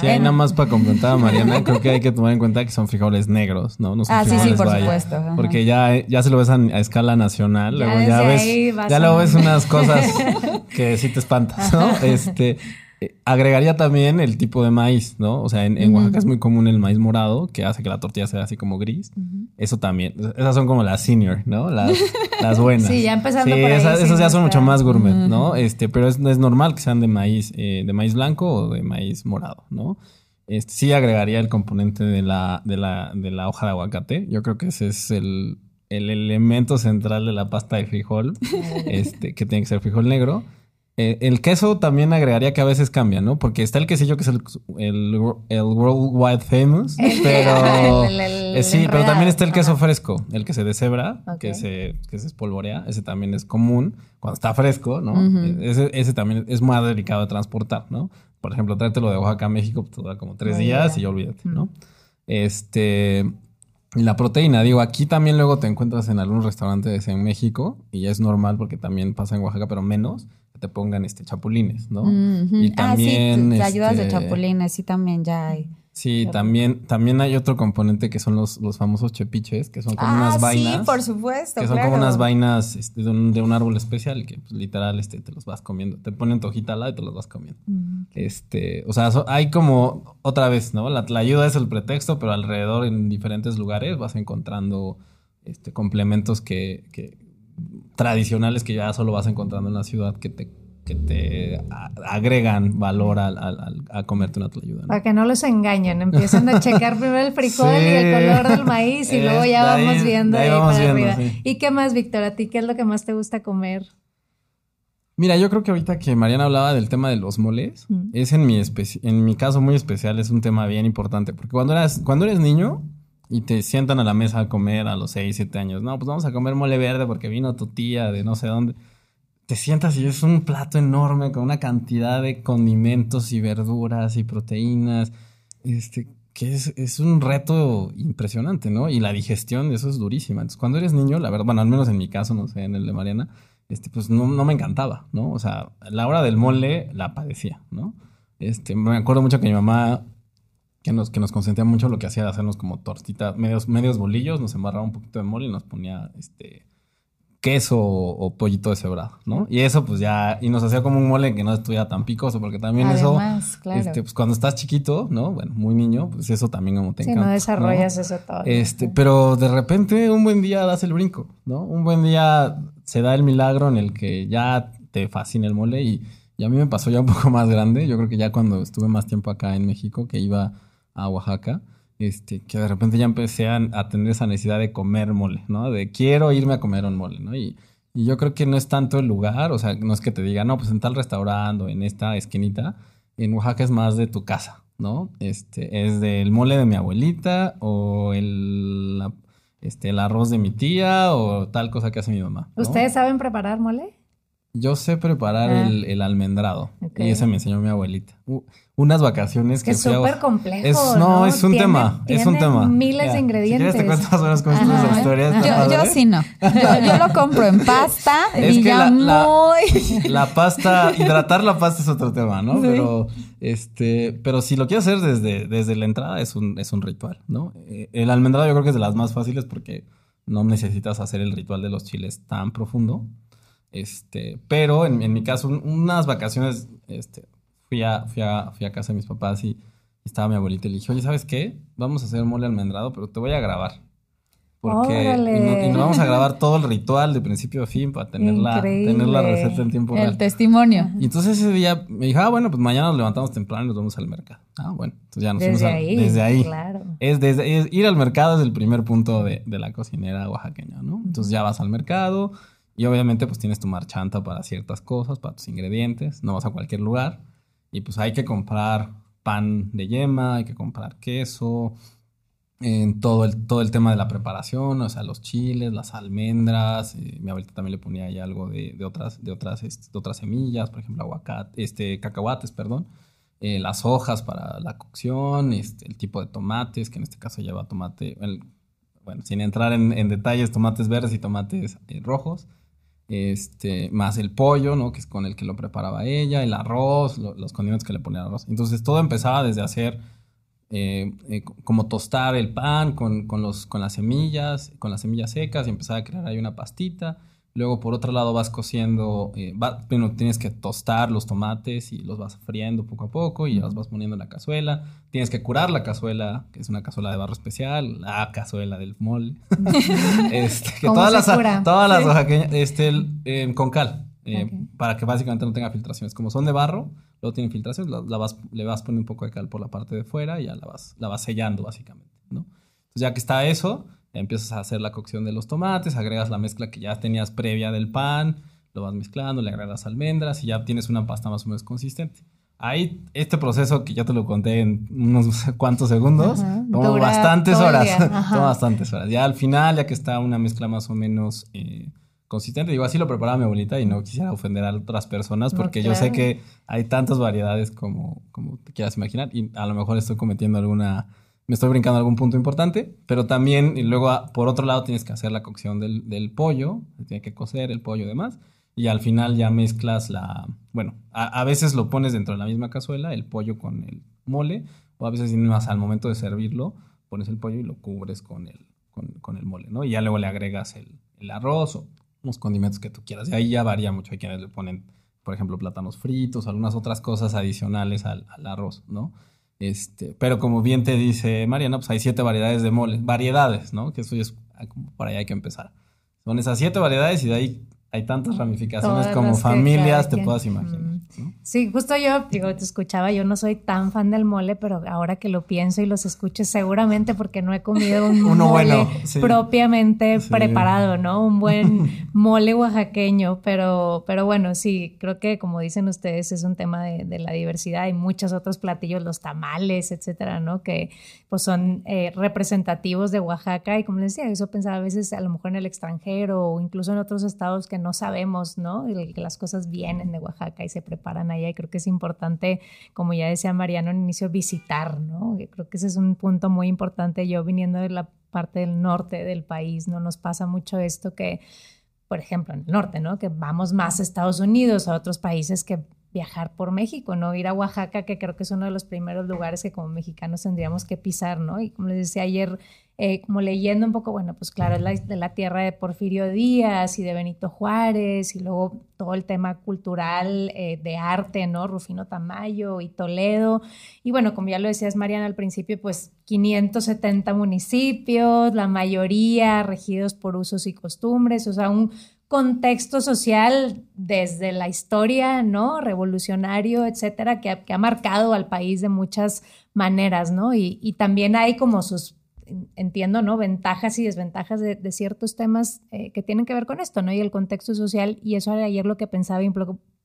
Sí, nada más para complementar a Mariana, creo que hay que tomar en cuenta que son frijoles negros, ¿no? no son ah, sí, sí, por supuesto. Porque ya, ya se lo ves a, escala nacional, luego ya, ves, ya luego ves unas cosas que sí te espantas, ¿no? Este, eh, agregaría también el tipo de maíz, ¿no? O sea, en, Oaxaca es muy común el maíz morado, que hace que la tortilla sea así como gris. Eso también. Esas son como las senior, ¿no? Las, las buenas. sí, ya empezando por ahí, Esas, ya son mucho más gourmet, ¿no? Este, pero es, es, normal que sean de maíz, eh, de maíz blanco o de maíz morado, ¿no? Este, sí agregaría el componente de la, de, la, de la hoja de aguacate. Yo creo que ese es el, el elemento central de la pasta de frijol, este, que tiene que ser frijol negro. Eh, el queso también agregaría que a veces cambia, ¿no? Porque está el quesillo que es el, el, el worldwide famous, pero El- el- el eh, sí, pero también está el queso Ajá. fresco, el que se deshebra, que se que se espolvorea, ese también es común cuando está fresco, ¿no? Eh, ese, ese también es más delicado de transportar, ¿no? Por ejemplo, tráetelo de Oaxaca a México, pues, te da como tres días y ya olvídate. ¿no? Este la proteína, digo, aquí también luego te encuentras en algunos restaurantes en México, y ya es normal porque también pasa en Oaxaca, pero menos, que te pongan este chapulines, ¿no? Y ah, sí, también, te, te ayudas de este, chapulines, sí, también ya hay. Sí, también, también hay otro componente que son los, los famosos chepiches, que son como ah, unas vainas. sí, por supuesto. Que son claro. como unas vainas este, de, un, de un árbol especial que pues, literal este, te los vas comiendo. Te ponen tu hojita al lado y te los vas comiendo. Mm. Este, o sea, so- hay como otra vez, ¿no? La, la ayuda es el pretexto, pero alrededor en diferentes lugares vas encontrando este, complementos que, que tradicionales que ya solo vas encontrando en la ciudad que te, que te agregan valor al, al- al- a comerte una tlayuda. ¿no? Para que no los engañen, empiezan a checar primero el frijol y el color del maíz y Es- luego ya ahí- vamos viendo ahí vamos para viendo, sí. ¿Y qué más, Víctor? ¿A ti qué es lo que más te gusta comer? Mira, yo creo que ahorita que Mariana hablaba del tema de los moles, Mm. es en mi, en mi caso muy especial, es un tema bien importante. Porque cuando eras, cuando eres niño y te sientan a la mesa a comer a los 6, 7 años, no, pues vamos a comer mole verde porque vino tu tía de no sé dónde. Te sientas y es un plato enorme con una cantidad de condimentos y verduras y proteínas. Este, que es, es un reto impresionante, ¿no? Y la digestión, eso es durísima. Entonces, cuando eres niño, la verdad, bueno, al menos en mi caso, no sé, en el de Mariana, este, pues no, no me encantaba, ¿no? O sea, la hora del mole la padecía, ¿no? Este, me acuerdo mucho que mi mamá, que nos, que nos consentía mucho, lo que hacía era hacernos como tortitas, medios, medios bolillos, nos embarraba un poquito de mole y nos ponía, este, queso o, o pollito deshebrado, ¿no? Y eso, pues ya, y nos hacía como un mole que no estuviera tan picoso, porque también eso, Además, claro. este, pues cuando estás chiquito, ¿no? Bueno, muy niño, pues eso también como te Si encanta. no desarrollas eso todo. Este, pero de repente un buen día das el brinco, ¿no? Un buen día se da el milagro en el que ya te fascina el mole y, y a mí me pasó ya un poco más grande. Yo creo que ya cuando estuve más tiempo acá en México, que iba a Oaxaca, este, que de repente ya empecé a, tener esa necesidad de comer mole, ¿no? De quiero irme a comer un mole, ¿no? Y, yo creo que no es tanto el lugar, o sea, no es que te diga, no, pues en tal restaurante o en esta esquinita. En Oaxaca es más de tu casa, ¿no? Este, es del mole de mi abuelita o el, este, el arroz de mi tía o tal cosa que hace mi mamá. ¿Ustedes saben preparar mole? Yo sé preparar Ah. el, el almendrado y ese me enseñó mi abuelita. Unas vacaciones que Es fui súper complejo. Es, no, es un Tiene- tema, es un tema. Miles de ingredientes. Si quieres te Yo, sí no. Yo, yo lo compro en pasta Es y que ya la- muy... La pasta, hidratar la pasta es otro tema, ¿no? Sí. Pero, este, pero si lo quieres hacer desde, desde la entrada es un, es un ritual, ¿no? Eh, El almendrado yo creo que es de las más fáciles porque no necesitas hacer el ritual de los chiles tan profundo. Este, pero en, en mi caso, un- unas vacaciones, este, fui a, fui a, fui a casa de mis papás y estaba mi abuelita y le dije, oye, ¿sabes qué? Vamos a hacer mole almendrado, pero te voy a grabar. Porque y, no- y nos vamos a grabar todo el ritual de principio a fin para tener la, tener la receta en tiempo real. El testimonio. Y entonces ese día me dijo, ah, bueno, pues mañana nos levantamos temprano y nos vamos al mercado. Ah, bueno, entonces ya nos fuimos Desde a- desde ahí. Claro. Es desde es- ir al mercado es el primer punto de, de la cocinera oaxaqueña, ¿no? Entonces ya vas al mercado y obviamente pues tienes tu marchanta para ciertas cosas, para tus ingredientes, no vas a cualquier lugar. Y pues hay que comprar pan de yema, hay que comprar queso, en todo el, todo el tema de la preparación, o sea, los chiles, las almendras, eh, mi abuelita también le ponía ahí algo de, de otras, de otras, de otras semillas, por ejemplo, aguacate, este, cacahuates, perdón, eh, las hojas para la cocción, este, el tipo de tomates, que en este caso lleva tomate, bueno, sin entrar en, en detalles, tomates verdes y tomates eh, rojos, este, más el pollo, ¿no? Que es con el que lo preparaba ella, el arroz, lo- los condimentos que le ponía al arroz. Entonces todo empezaba desde hacer eh, eh, co- como tostar el pan con, con los, con las semillas, con las semillas secas y empezar a crear ahí una pastita. Luego, por otro lado, vas cociendo, eh, va- bueno, tienes que tostar los tomates y los vas friendo poco a poco y los vas poniendo en la cazuela. Tienes que curar la cazuela, que es una cazuela de barro especial, la cazuela del mole. este, que ¿Cómo todas las, cura? todas las oaxaqueñas, este, eh, con cal, eh, para que básicamente no tenga filtraciones. Como son de barro, luego tiene filtración, la, vas, le vas poniendo un poco de cal por la parte de fuera y ya la vas, la vas sellando básicamente, ¿no? Entonces ya que está eso, empiezas a hacer la cocción de los tomates, agregas la mezcla que ya tenías previa del pan, lo vas mezclando, le agregas almendras y ya tienes una pasta más o menos consistente. Ahí, este proceso que ya te lo conté en unos cuantos segundos, toma bastantes horas. toma bastantes horas. Ya al final, ya que está una mezcla más o menos eh, consistente, digo, así lo preparaba mi abuelita y no quisiera ofender a otras personas porque yo sé que hay tantas variedades como, como te quieras imaginar y a lo mejor estoy cometiendo alguna, me estoy brincando algún punto importante, pero también, y luego por otro lado tienes que hacer la cocción del, del pollo, tiene que cocer el pollo y demás y al final ya mezclas la, bueno, a, veces lo pones dentro de la misma cazuela, el pollo con el mole, o a veces más al momento de servirlo, pones el pollo y lo cubres con el, con, el mole, ¿no? Y ya luego le agregas el, el, arroz o unos condimentos que tú quieras. Y ahí ya varía mucho. Hay quienes le ponen, por ejemplo, plátanos fritos, algunas otras cosas adicionales al, al arroz, ¿no? Este, pero como bien te dice Mariana, pues hay siete variedades de mole, variedades, ¿no? Que eso es como por ahí hay que empezar. Son esas siete variedades y de ahí hay tantas ramificaciones como familias te puedas imaginar. Sí, justo yo, digo, te escuchaba, yo no soy tan fan del mole, pero ahora que lo pienso y los escucho, seguramente porque no he comido un mole propiamente preparado, ¿no? Un buen mole oaxaqueño, pero, pero bueno, sí, creo que como dicen ustedes, es un tema de, la diversidad. y muchos otros platillos, los tamales, etcétera, ¿no? Que pues son eh, representativos de Oaxaca y como les decía, eso pensaba a veces a lo mejor en el extranjero o incluso en otros estados que no sabemos, ¿no? Que las cosas vienen de Oaxaca y se preparan allá y creo que es importante, como ya decía Mariano al inicio, visitar, ¿no? creo que ese es un punto muy importante. Yo viniendo de la parte del norte del país, ¿no? Nos pasa mucho esto que, por ejemplo, en el norte, ¿no? Que vamos más a Estados Unidos, a otros países que viajar por México, ¿no? Ir a Oaxaca, que creo que es uno de los primeros lugares que como mexicanos tendríamos que pisar, ¿no? Y como les decía ayer, eh, como leyendo un poco, bueno, pues claro, es la, tierra de Porfirio Díaz y de Benito Juárez, y luego todo el tema cultural eh, de arte, ¿no? Rufino Tamayo y Toledo. Y bueno, como ya lo decías, Mariana, al principio, pues 570 municipios, la mayoría regidos por usos y costumbres, o sea, un contexto social desde la historia, ¿no? Revolucionario, etcétera, que ha, marcado al país de muchas maneras, ¿no? Y, también hay como sus, entiendo, ¿no? Ventajas y desventajas de, ciertos temas eh, que tienen que ver con esto, ¿no? Y el contexto social, y eso era ayer lo que pensaba y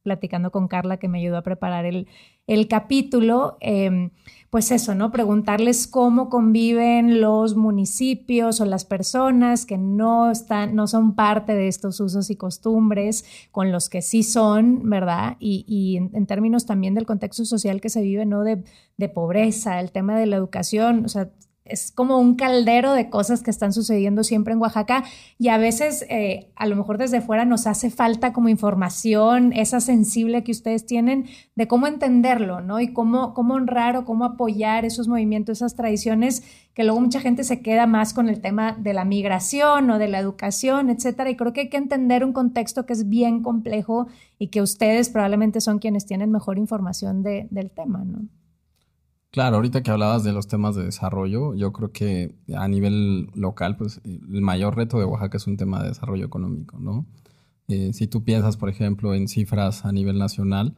platicando con Carla, que me ayudó a preparar el, el capítulo. Em, pues eso, ¿no? Preguntarles cómo conviven los municipios o las personas que no están, no son parte de estos usos y costumbres, con los que sí son, ¿verdad? Y, en, términos también del contexto social que se vive, ¿no? De, de pobreza, el tema de la educación, o sea, es como un caldero de cosas que están sucediendo siempre en Oaxaca y a veces eh, a lo mejor desde fuera nos hace falta como información, esa sensible que ustedes tienen de cómo entenderlo, ¿no? Y cómo, cómo honrar o cómo apoyar esos movimientos, esas tradiciones, que luego mucha gente se queda más con el tema de la migración o de la educación, etcétera. Y creo que hay que entender un contexto que es bien complejo y que ustedes probablemente son quienes tienen mejor información de, del tema, ¿no? Claro, ahorita que hablabas de los temas de desarrollo, yo creo que a nivel local, pues el mayor reto de Oaxaca es un tema de desarrollo económico, ¿no? Eh, si tú piensas, por ejemplo, en cifras a nivel nacional,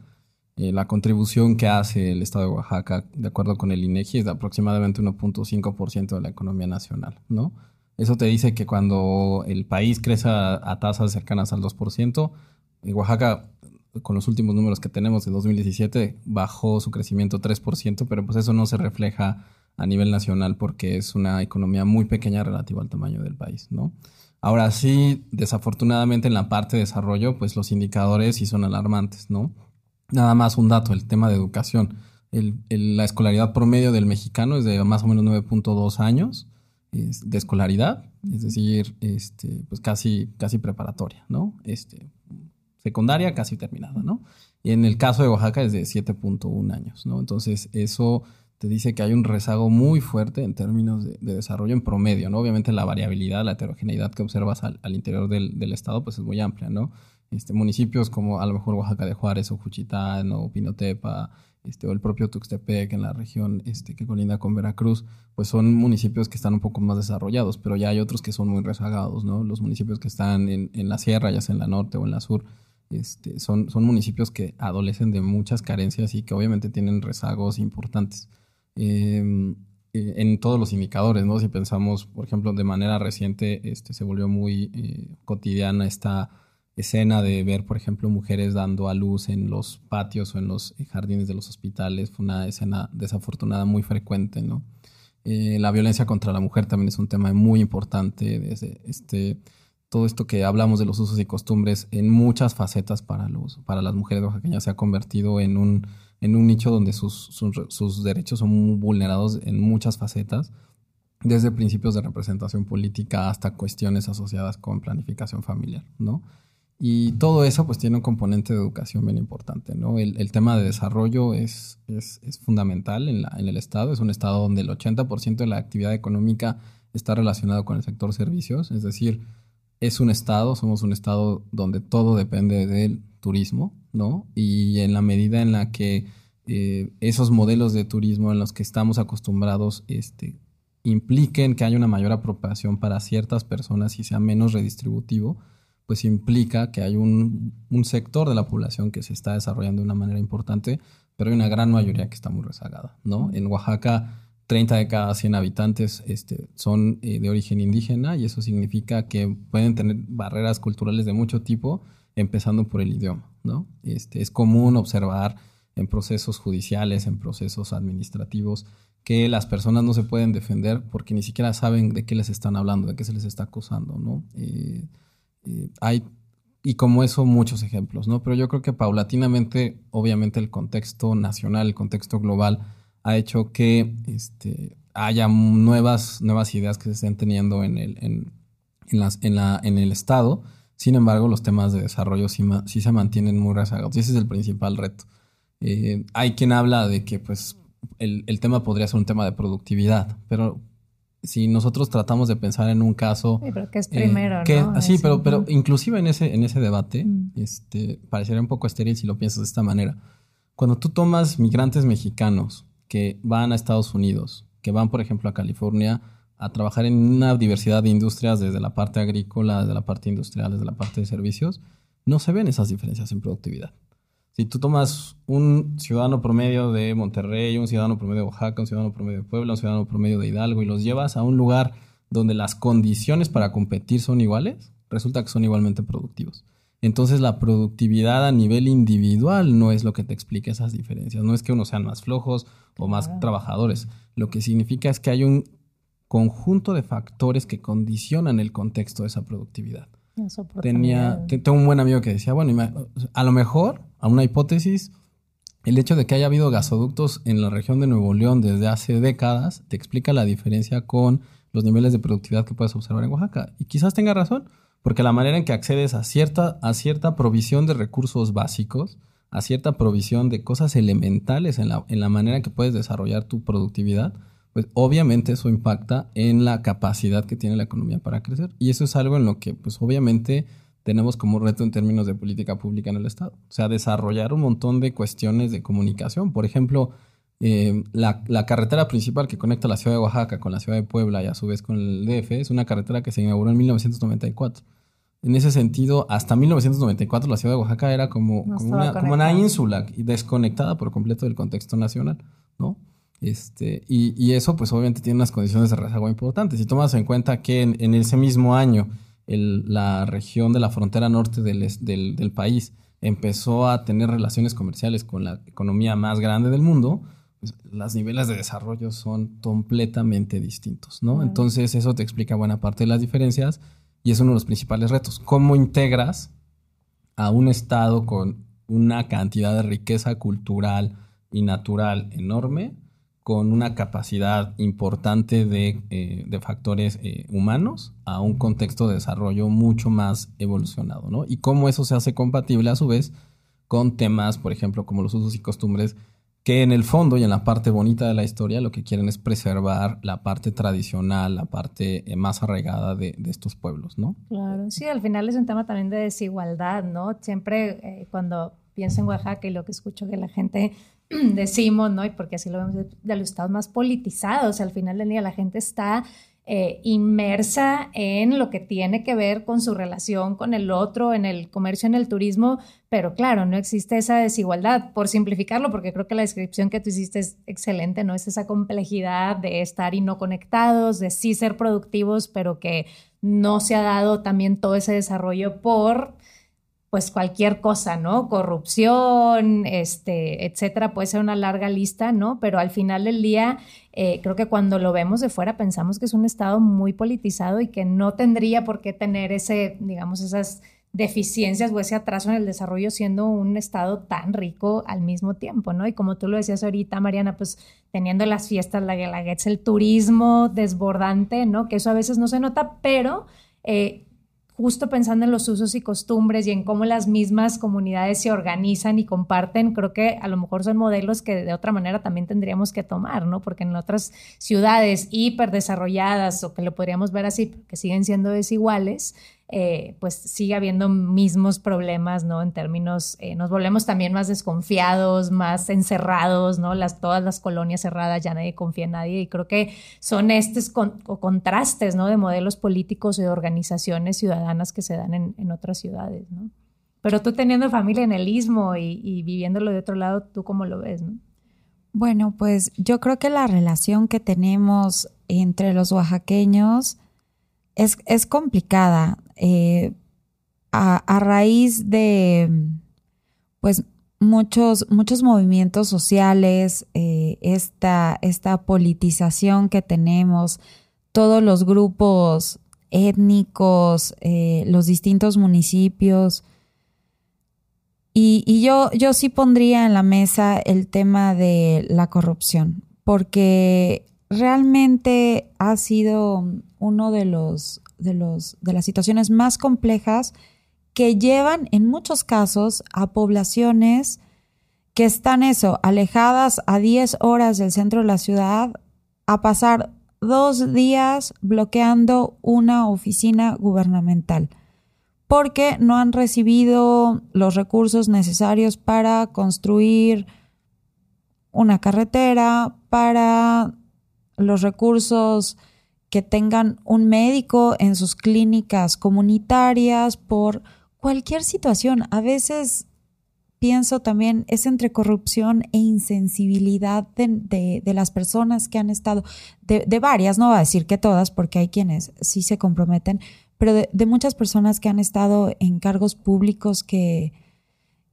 eh, la contribución que hace el Estado de Oaxaca, de acuerdo con el INEGI, es de aproximadamente 1.5% de la economía nacional, ¿no? Eso te dice que cuando el país crece a, tasas cercanas al 2%, Oaxaca con los últimos números que tenemos de 2017 bajó su crecimiento 3%, pero pues eso no se refleja a nivel nacional porque es una economía muy pequeña relativa al tamaño del país, ¿no? Ahora sí, desafortunadamente en la parte de desarrollo, pues los indicadores sí son alarmantes, ¿no? Nada más un dato, el tema de educación. la escolaridad promedio del mexicano es de más o menos 9.2 años de escolaridad, es decir, este, pues casi, casi preparatoria, ¿no? Este, secundaria casi terminada, ¿no? Y en el caso de Oaxaca es de 7.1 años, ¿no? Entonces, eso te dice que hay un rezago muy fuerte en términos de, desarrollo en promedio, ¿no? Obviamente la variabilidad, la heterogeneidad que observas al, interior del, estado, pues es muy amplia, ¿no? Este, municipios como a lo mejor Oaxaca de Juárez o Juchitán o Pinotepa, este, o el propio Tuxtepec en la región este, que colinda con Veracruz, pues son municipios que están un poco más desarrollados, pero ya hay otros que son muy rezagados, ¿no? Los municipios que están en, en la sierra, ya sea en la norte o en la sur, Este, son, son municipios que adolecen de muchas carencias y que obviamente tienen rezagos importantes. Em, eh, en todos los indicadores, ¿no? Si pensamos, por ejemplo, de manera reciente, este, se volvió muy eh, cotidiana esta escena de ver, por ejemplo, mujeres dando a luz en los patios o en los jardines de los hospitales. Fue una escena desafortunada muy frecuente, ¿no? Eh, la violencia contra la mujer también es un tema muy importante. Desde este, todo esto que hablamos de los usos y costumbres en muchas facetas para, los, para las mujeres oaxaqueñas se ha convertido en un en un nicho donde sus, sus, derechos son muy vulnerados en muchas facetas, desde principios de representación política hasta cuestiones asociadas con planificación familiar, ¿no? Y todo eso pues tiene un componente de educación bien importante, ¿no? El, el tema de desarrollo es, es, es fundamental en, la, en, el Estado, es un Estado donde el 80% de la actividad económica está relacionado con el sector servicios, es decir, es un Estado, somos un Estado donde todo depende del turismo, ¿no? Y en la medida en la que eh, esos modelos de turismo en los que estamos acostumbrados este, impliquen que haya una mayor apropiación para ciertas personas y sea menos redistributivo, pues implica que hay un, un, sector de la población que se está desarrollando de una manera importante, pero hay una gran mayoría que está muy rezagada, ¿no? En Oaxaca, 30 de cada 100 habitantes este, son eh, de origen indígena y eso significa que pueden tener barreras culturales de mucho tipo, empezando por el idioma, ¿no? Este, es común observar en procesos judiciales, en procesos administrativos, que las personas no se pueden defender porque ni siquiera saben de qué les están hablando, de qué se les está acusando, ¿no? Eh, eh, hay, y como eso, muchos ejemplos, ¿no? Pero yo creo que paulatinamente, obviamente, el contexto nacional, el contexto global, ha hecho que este, haya nuevas, nuevas ideas que se estén teniendo en el, en, en, las, en, la, en el Estado. Sin embargo, los temas de desarrollo sí, sí se mantienen muy rezagados y ese es el principal reto. Eh, hay quien habla de que pues el, el, tema podría ser un tema de productividad, pero si nosotros tratamos de pensar en un caso... Sí, pero que es primero, eh, que, ¿no? Sí, pero, pero inclusive en ese, en ese debate, mm. este, parecería un poco estéril si lo piensas de esta manera. Cuando tú tomas migrantes mexicanos que van a Estados Unidos, que van, por ejemplo, a California a trabajar en una diversidad de industrias, desde la parte agrícola, desde la parte industrial, desde la parte de servicios, no se ven esas diferencias en productividad. Si tú tomas un ciudadano promedio de Monterrey, un ciudadano promedio de Oaxaca, un ciudadano promedio de Puebla, un ciudadano promedio de Hidalgo y los llevas a un lugar donde las condiciones para competir son iguales, resulta que son igualmente productivos. Entonces la productividad a nivel individual no es lo que te explica esas diferencias. No es que unos sean más flojos o más trabajadores. Lo que significa es que hay un conjunto de factores que condicionan el contexto de esa productividad. Tenía, tengo un buen amigo que decía, bueno, a lo mejor, a una hipótesis, el hecho de que haya habido gasoductos en la región de Nuevo León desde hace décadas te explica la diferencia con los niveles de productividad que puedes observar en Oaxaca. Y quizás tenga razón, porque la manera en que accedes a cierta, a cierta provisión de recursos básicos, a cierta provisión de cosas elementales en la, en la manera en que puedes desarrollar tu productividad, pues obviamente eso impacta en la capacidad que tiene la economía para crecer. Y eso es algo en lo que, pues obviamente, tenemos como reto en términos de política pública en el Estado. O sea, desarrollar un montón de cuestiones de comunicación. Por ejemplo, eh, la, la, carretera principal que conecta la ciudad de Oaxaca con la ciudad de Puebla y a su vez con el DF es una carretera que se inauguró en 1994. En ese sentido, hasta 1994 la ciudad de Oaxaca era como, como, una, como una ínsula y desconectada por completo del contexto nacional, ¿no? Este, y, y, eso, pues obviamente tiene unas condiciones de rezago importantes. Si tomas en cuenta que en, ese mismo año el, la región de la frontera norte del, del, del, país empezó a tener relaciones comerciales con la economía más grande del mundo, los niveles de desarrollo son completamente distintos, ¿no? Entonces eso te explica buena parte de las diferencias y es uno de los principales retos. ¿Cómo integras a un Estado con una cantidad de riqueza cultural y natural enorme con una capacidad importante de, eh, factores eh, humanos a un contexto de desarrollo mucho más evolucionado, ¿no? Y cómo eso se hace compatible a su vez con temas, por ejemplo, como los usos y costumbres, que en el fondo y en la parte bonita de la historia lo que quieren es preservar la parte tradicional, la parte eh, más arraigada de, estos pueblos, ¿no? Claro, sí, al final es un tema también de desigualdad, ¿no? Siempre cuando pienso en Oaxaca y lo que escucho que la gente decimos, ¿no? Y porque así lo vemos de los estados más politizados, al final del día la gente está eh, inmersa en lo que tiene que ver con su relación con el otro, en el comercio, en el turismo, pero claro, no existe esa desigualdad, por simplificarlo, porque creo que la descripción que tú hiciste es excelente, ¿no? Es esa complejidad de estar y no conectados, de sí ser productivos, pero que no se ha dado también todo ese desarrollo por pues cualquier cosa, ¿no? Corrupción, este, etcétera, puede ser una larga lista, ¿no? Pero al final del día, eh, creo que cuando lo vemos de fuera pensamos que es un Estado muy politizado y que no tendría por qué tener ese, digamos, esas deficiencias o ese atraso en el desarrollo siendo un Estado tan rico al mismo tiempo, ¿no? Y como tú lo decías ahorita, Mariana, pues teniendo las fiestas, la Guelaguetza, el turismo desbordante, ¿no? Que eso a veces no se nota, pero... Eh, justo pensando en los usos y costumbres y en cómo las mismas comunidades se organizan y comparten, creo que a lo mejor son modelos que de otra manera también tendríamos que tomar, ¿no? Porque en otras ciudades hiperdesarrolladas o que lo podríamos ver así, que siguen siendo desiguales, eh, pues sigue habiendo mismos problemas, ¿no? En términos, eh, nos volvemos también más desconfiados, más encerrados, ¿no? Las, todas las colonias cerradas, ya nadie confía en nadie y creo que son estos contrastes, ¿no? De modelos políticos y de organizaciones ciudadanas que se dan en, otras ciudades, ¿no? Pero tú teniendo familia en el istmo y, viviéndolo de otro lado, ¿tú cómo lo ves, no? Bueno, pues yo creo que la relación que tenemos entre los oaxaqueños es, es complicada. Eh, a, raíz de pues muchos, muchos movimientos sociales, eh, esta, esta politización que tenemos, todos los grupos étnicos, eh, los distintos municipios. Y, y, yo, yo sí pondría en la mesa el tema de la corrupción, porque realmente ha sido uno de los de, los, de las situaciones más complejas que llevan en muchos casos a poblaciones que están eso, alejadas a 10 horas del centro de la ciudad, a pasar dos días bloqueando una oficina gubernamental, porque no han recibido los recursos necesarios para construir una carretera, para los recursos que tengan un médico en sus clínicas comunitarias por cualquier situación. A veces pienso también es entre corrupción e insensibilidad de, las personas que han estado, de, varias, no voy a decir que todas, porque hay quienes sí se comprometen, pero de, muchas personas que han estado en cargos públicos que,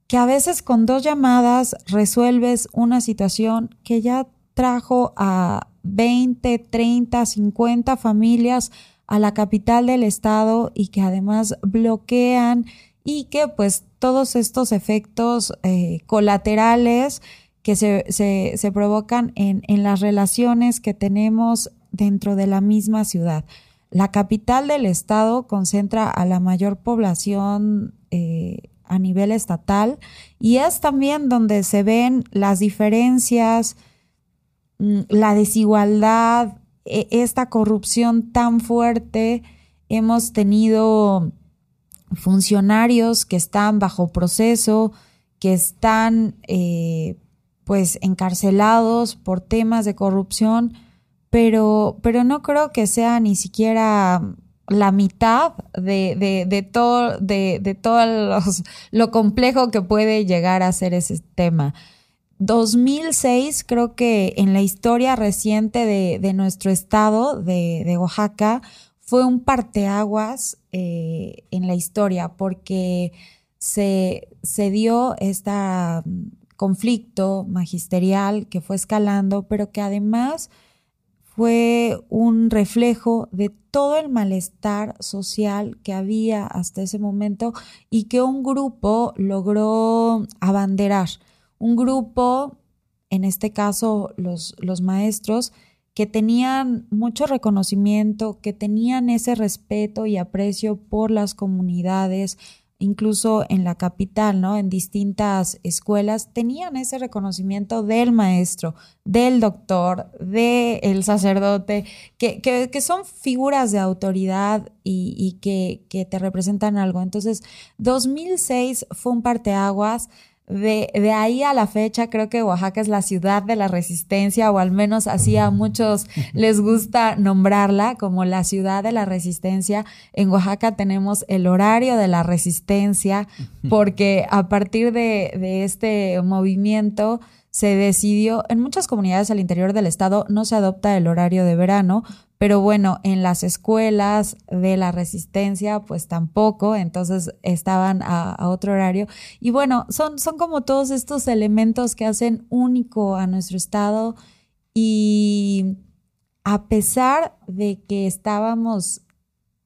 que a veces con dos llamadas resuelves una situación que ya trajo a, 20, 30, 50 familias a la capital del estado y que además bloquean y que pues todos estos efectos eh, colaterales que se, se, provocan en, en, las relaciones que tenemos dentro de la misma ciudad. La capital del estado concentra a la mayor población eh, a nivel estatal y es también donde se ven las diferencias, la desigualdad, e, esta corrupción tan fuerte. Hemos tenido funcionarios que están bajo proceso, que están eh, pues encarcelados por temas de corrupción, pero, pero no creo que sea ni siquiera la mitad de, de, todo, de, de todo lo complejo que puede llegar a ser ese tema. 2006, creo que en la historia reciente de, nuestro estado, de, Oaxaca, fue un parteaguas eh, en la historia porque se, se dio este conflicto magisterial que fue escalando, pero que además fue un reflejo de todo el malestar social que había hasta ese momento y que un grupo logró abanderar un grupo, en este caso los, los maestros, que tenían mucho reconocimiento, que tenían ese respeto y aprecio por las comunidades, incluso en la capital, ¿no? En distintas escuelas, tenían ese reconocimiento del maestro, del doctor, del sacerdote, que, que, son figuras de autoridad y, y que, que, te representan algo. Entonces, 2006 fue un parteaguas de, ahí a la fecha creo que Oaxaca es la ciudad de la resistencia, o al menos así a muchos les gusta nombrarla como la ciudad de la resistencia. En Oaxaca tenemos el horario de la resistencia, porque a partir de, de este movimiento se decidió, en muchas comunidades al interior del estado no se adopta el horario de verano, pero bueno, en las escuelas de la resistencia, pues tampoco, entonces estaban a, otro horario. Y bueno, son, son como todos estos elementos que hacen único a nuestro estado y a pesar de que estábamos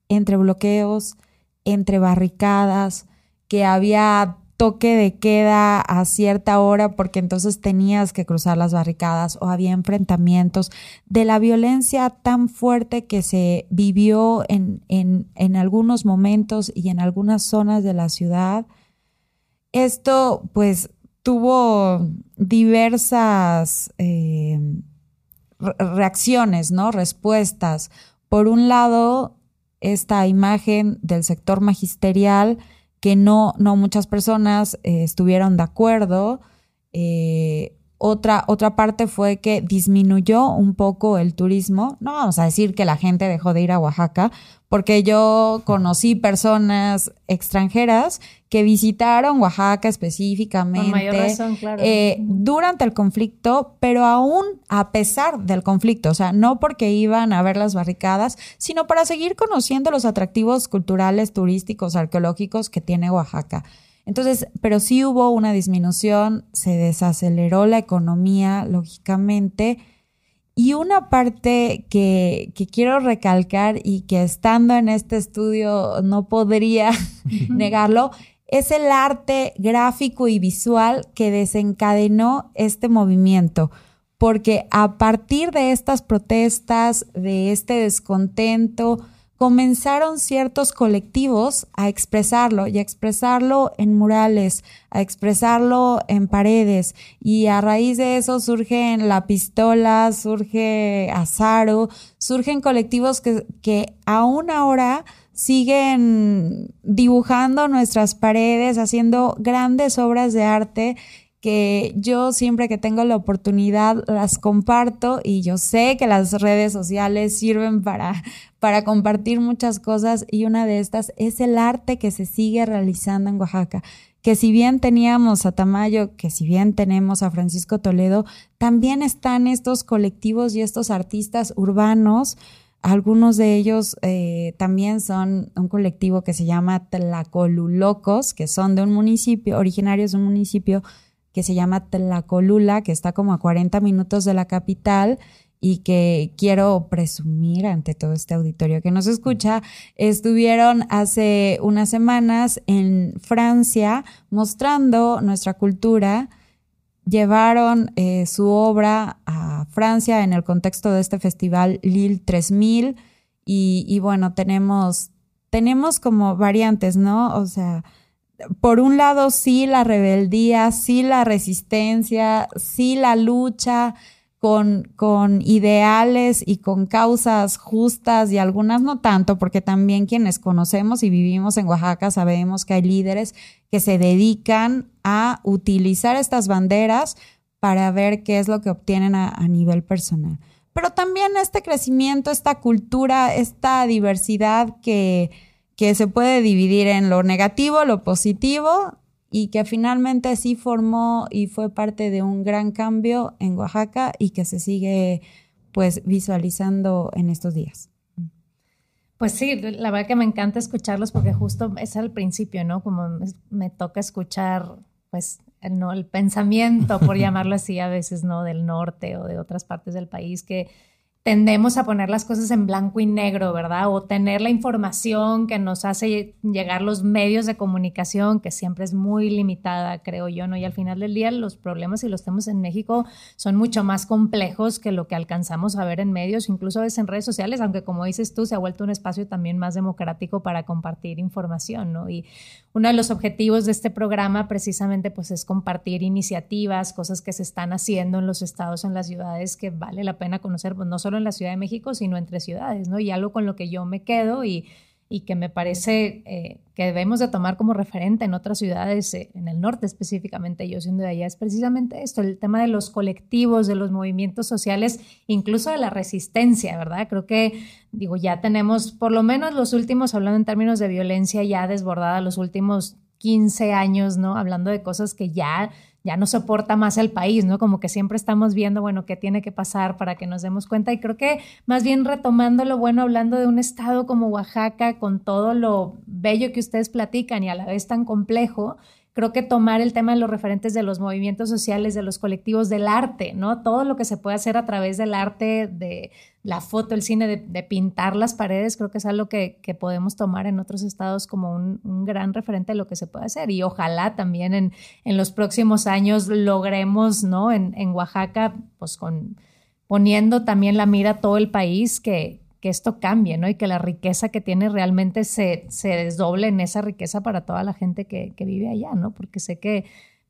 entre bloqueos, entre barricadas, que había toque de queda a cierta hora porque entonces tenías que cruzar las barricadas o había enfrentamientos, de la violencia tan fuerte que se vivió en, en, algunos momentos y en algunas zonas de la ciudad. Esto pues tuvo diversas eh, reacciones, ¿no? Respuestas. Por un lado, esta imagen del sector magisterial, que no, no muchas personas eh, estuvieron de acuerdo. Eh, otra, otra parte fue que disminuyó un poco el turismo. No vamos a decir que la gente dejó de ir a Oaxaca, porque yo conocí personas extranjeras que visitaron Oaxaca específicamente eh, durante el conflicto, pero aún a pesar del conflicto, o sea, no porque iban a ver las barricadas, sino para seguir conociendo los atractivos culturales, turísticos, arqueológicos que tiene Oaxaca. Entonces, pero sí hubo una disminución, se desaceleró la economía, lógicamente, y una parte que, quiero recalcar y que estando en este estudio no podría negarlo, es el arte gráfico y visual que desencadenó este movimiento. Porque a partir de estas protestas, de este descontento, comenzaron ciertos colectivos a expresarlo y a expresarlo en murales, a expresarlo en paredes. Y a raíz de eso surgen La Pistola, surge Azaro, surgen colectivos que, que aún ahora siguen dibujando nuestras paredes, haciendo grandes obras de arte que yo siempre que tengo la oportunidad las comparto y yo sé que las redes sociales sirven para, para compartir muchas cosas y una de estas es el arte que se sigue realizando en Oaxaca que si bien teníamos a Tamayo, que si bien tenemos a Francisco Toledo, también están estos colectivos y estos artistas urbanos. Algunos de ellos eh, también son un colectivo que se llama Tlacolulocos, que son de un municipio, originarios de un municipio que se llama Tlacolula, que está como a 40 minutos de la capital y que quiero presumir ante todo este auditorio que nos escucha, estuvieron hace unas semanas en Francia mostrando nuestra cultura, llevaron eh, su obra a Francia en el contexto de este festival Lille 3000 y, y bueno, tenemos, tenemos como variantes, ¿no? O sea, por un lado sí la rebeldía, sí la resistencia, sí la lucha con, con, ideales y con causas justas y algunas no tanto, porque también quienes conocemos y vivimos en Oaxaca sabemos que hay líderes que se dedican a utilizar estas banderas para ver qué es lo que obtienen a, a nivel personal. Pero también este crecimiento, esta cultura, esta diversidad que, que se puede dividir en lo negativo, lo positivo y que finalmente sí formó y fue parte de un gran cambio en Oaxaca y que se sigue pues visualizando en estos días. Pues sí, la verdad que me encanta escucharlos porque justo es al principio, ¿no? Como me toca escuchar pues no el pensamiento, por llamarlo así a veces, ¿no? Del norte o de otras partes del país que tendemos a poner las cosas en blanco y negro, ¿verdad? O tener la información que nos hace llegar los medios de comunicación, que siempre es muy limitada, creo yo, ¿no? Y al final del día los problemas, si los tenemos en México, son mucho más complejos que lo que alcanzamos a ver en medios, incluso a veces en redes sociales, aunque como dices tú, se ha vuelto un espacio también más democrático para compartir información, ¿no? Y uno de los objetivos de este programa precisamente pues es compartir iniciativas, cosas que se están haciendo en los estados, en las ciudades que vale la pena conocer, pues no solo en la Ciudad de México, sino entre ciudades, ¿no? Y algo con lo que yo me quedo y, y que me parece eh, que debemos de tomar como referente en otras ciudades, eh, en el norte específicamente, yo siendo de allá, es precisamente esto, el tema de los colectivos, de los movimientos sociales, incluso de la resistencia, ¿verdad? Creo que, digo, ya tenemos por lo menos los últimos, hablando en términos de violencia ya desbordada, los últimos 15 años, ¿no? Hablando de cosas que ya ya no soporta más el país, ¿no? Como que siempre estamos viendo, bueno, qué tiene que pasar para que nos demos cuenta. Y creo que más bien retomando lo bueno, hablando de un estado como Oaxaca, con todo lo bello que ustedes platican y a la vez tan complejo, creo que tomar el tema de los referentes de los movimientos sociales, de los colectivos, del arte, ¿no? Todo lo que se puede hacer a través del arte, de la foto, el cine, de, pintar las paredes, creo que es algo que, podemos tomar en otros estados como un, gran referente de lo que se puede hacer. Y ojalá también en, en los próximos años logremos, ¿no? En, en Oaxaca, pues con poniendo también la mira a todo el país, que, que esto cambie, ¿no? Y que la riqueza que tiene realmente se, se desdoble en esa riqueza para toda la gente que, vive allá, ¿no? Porque sé que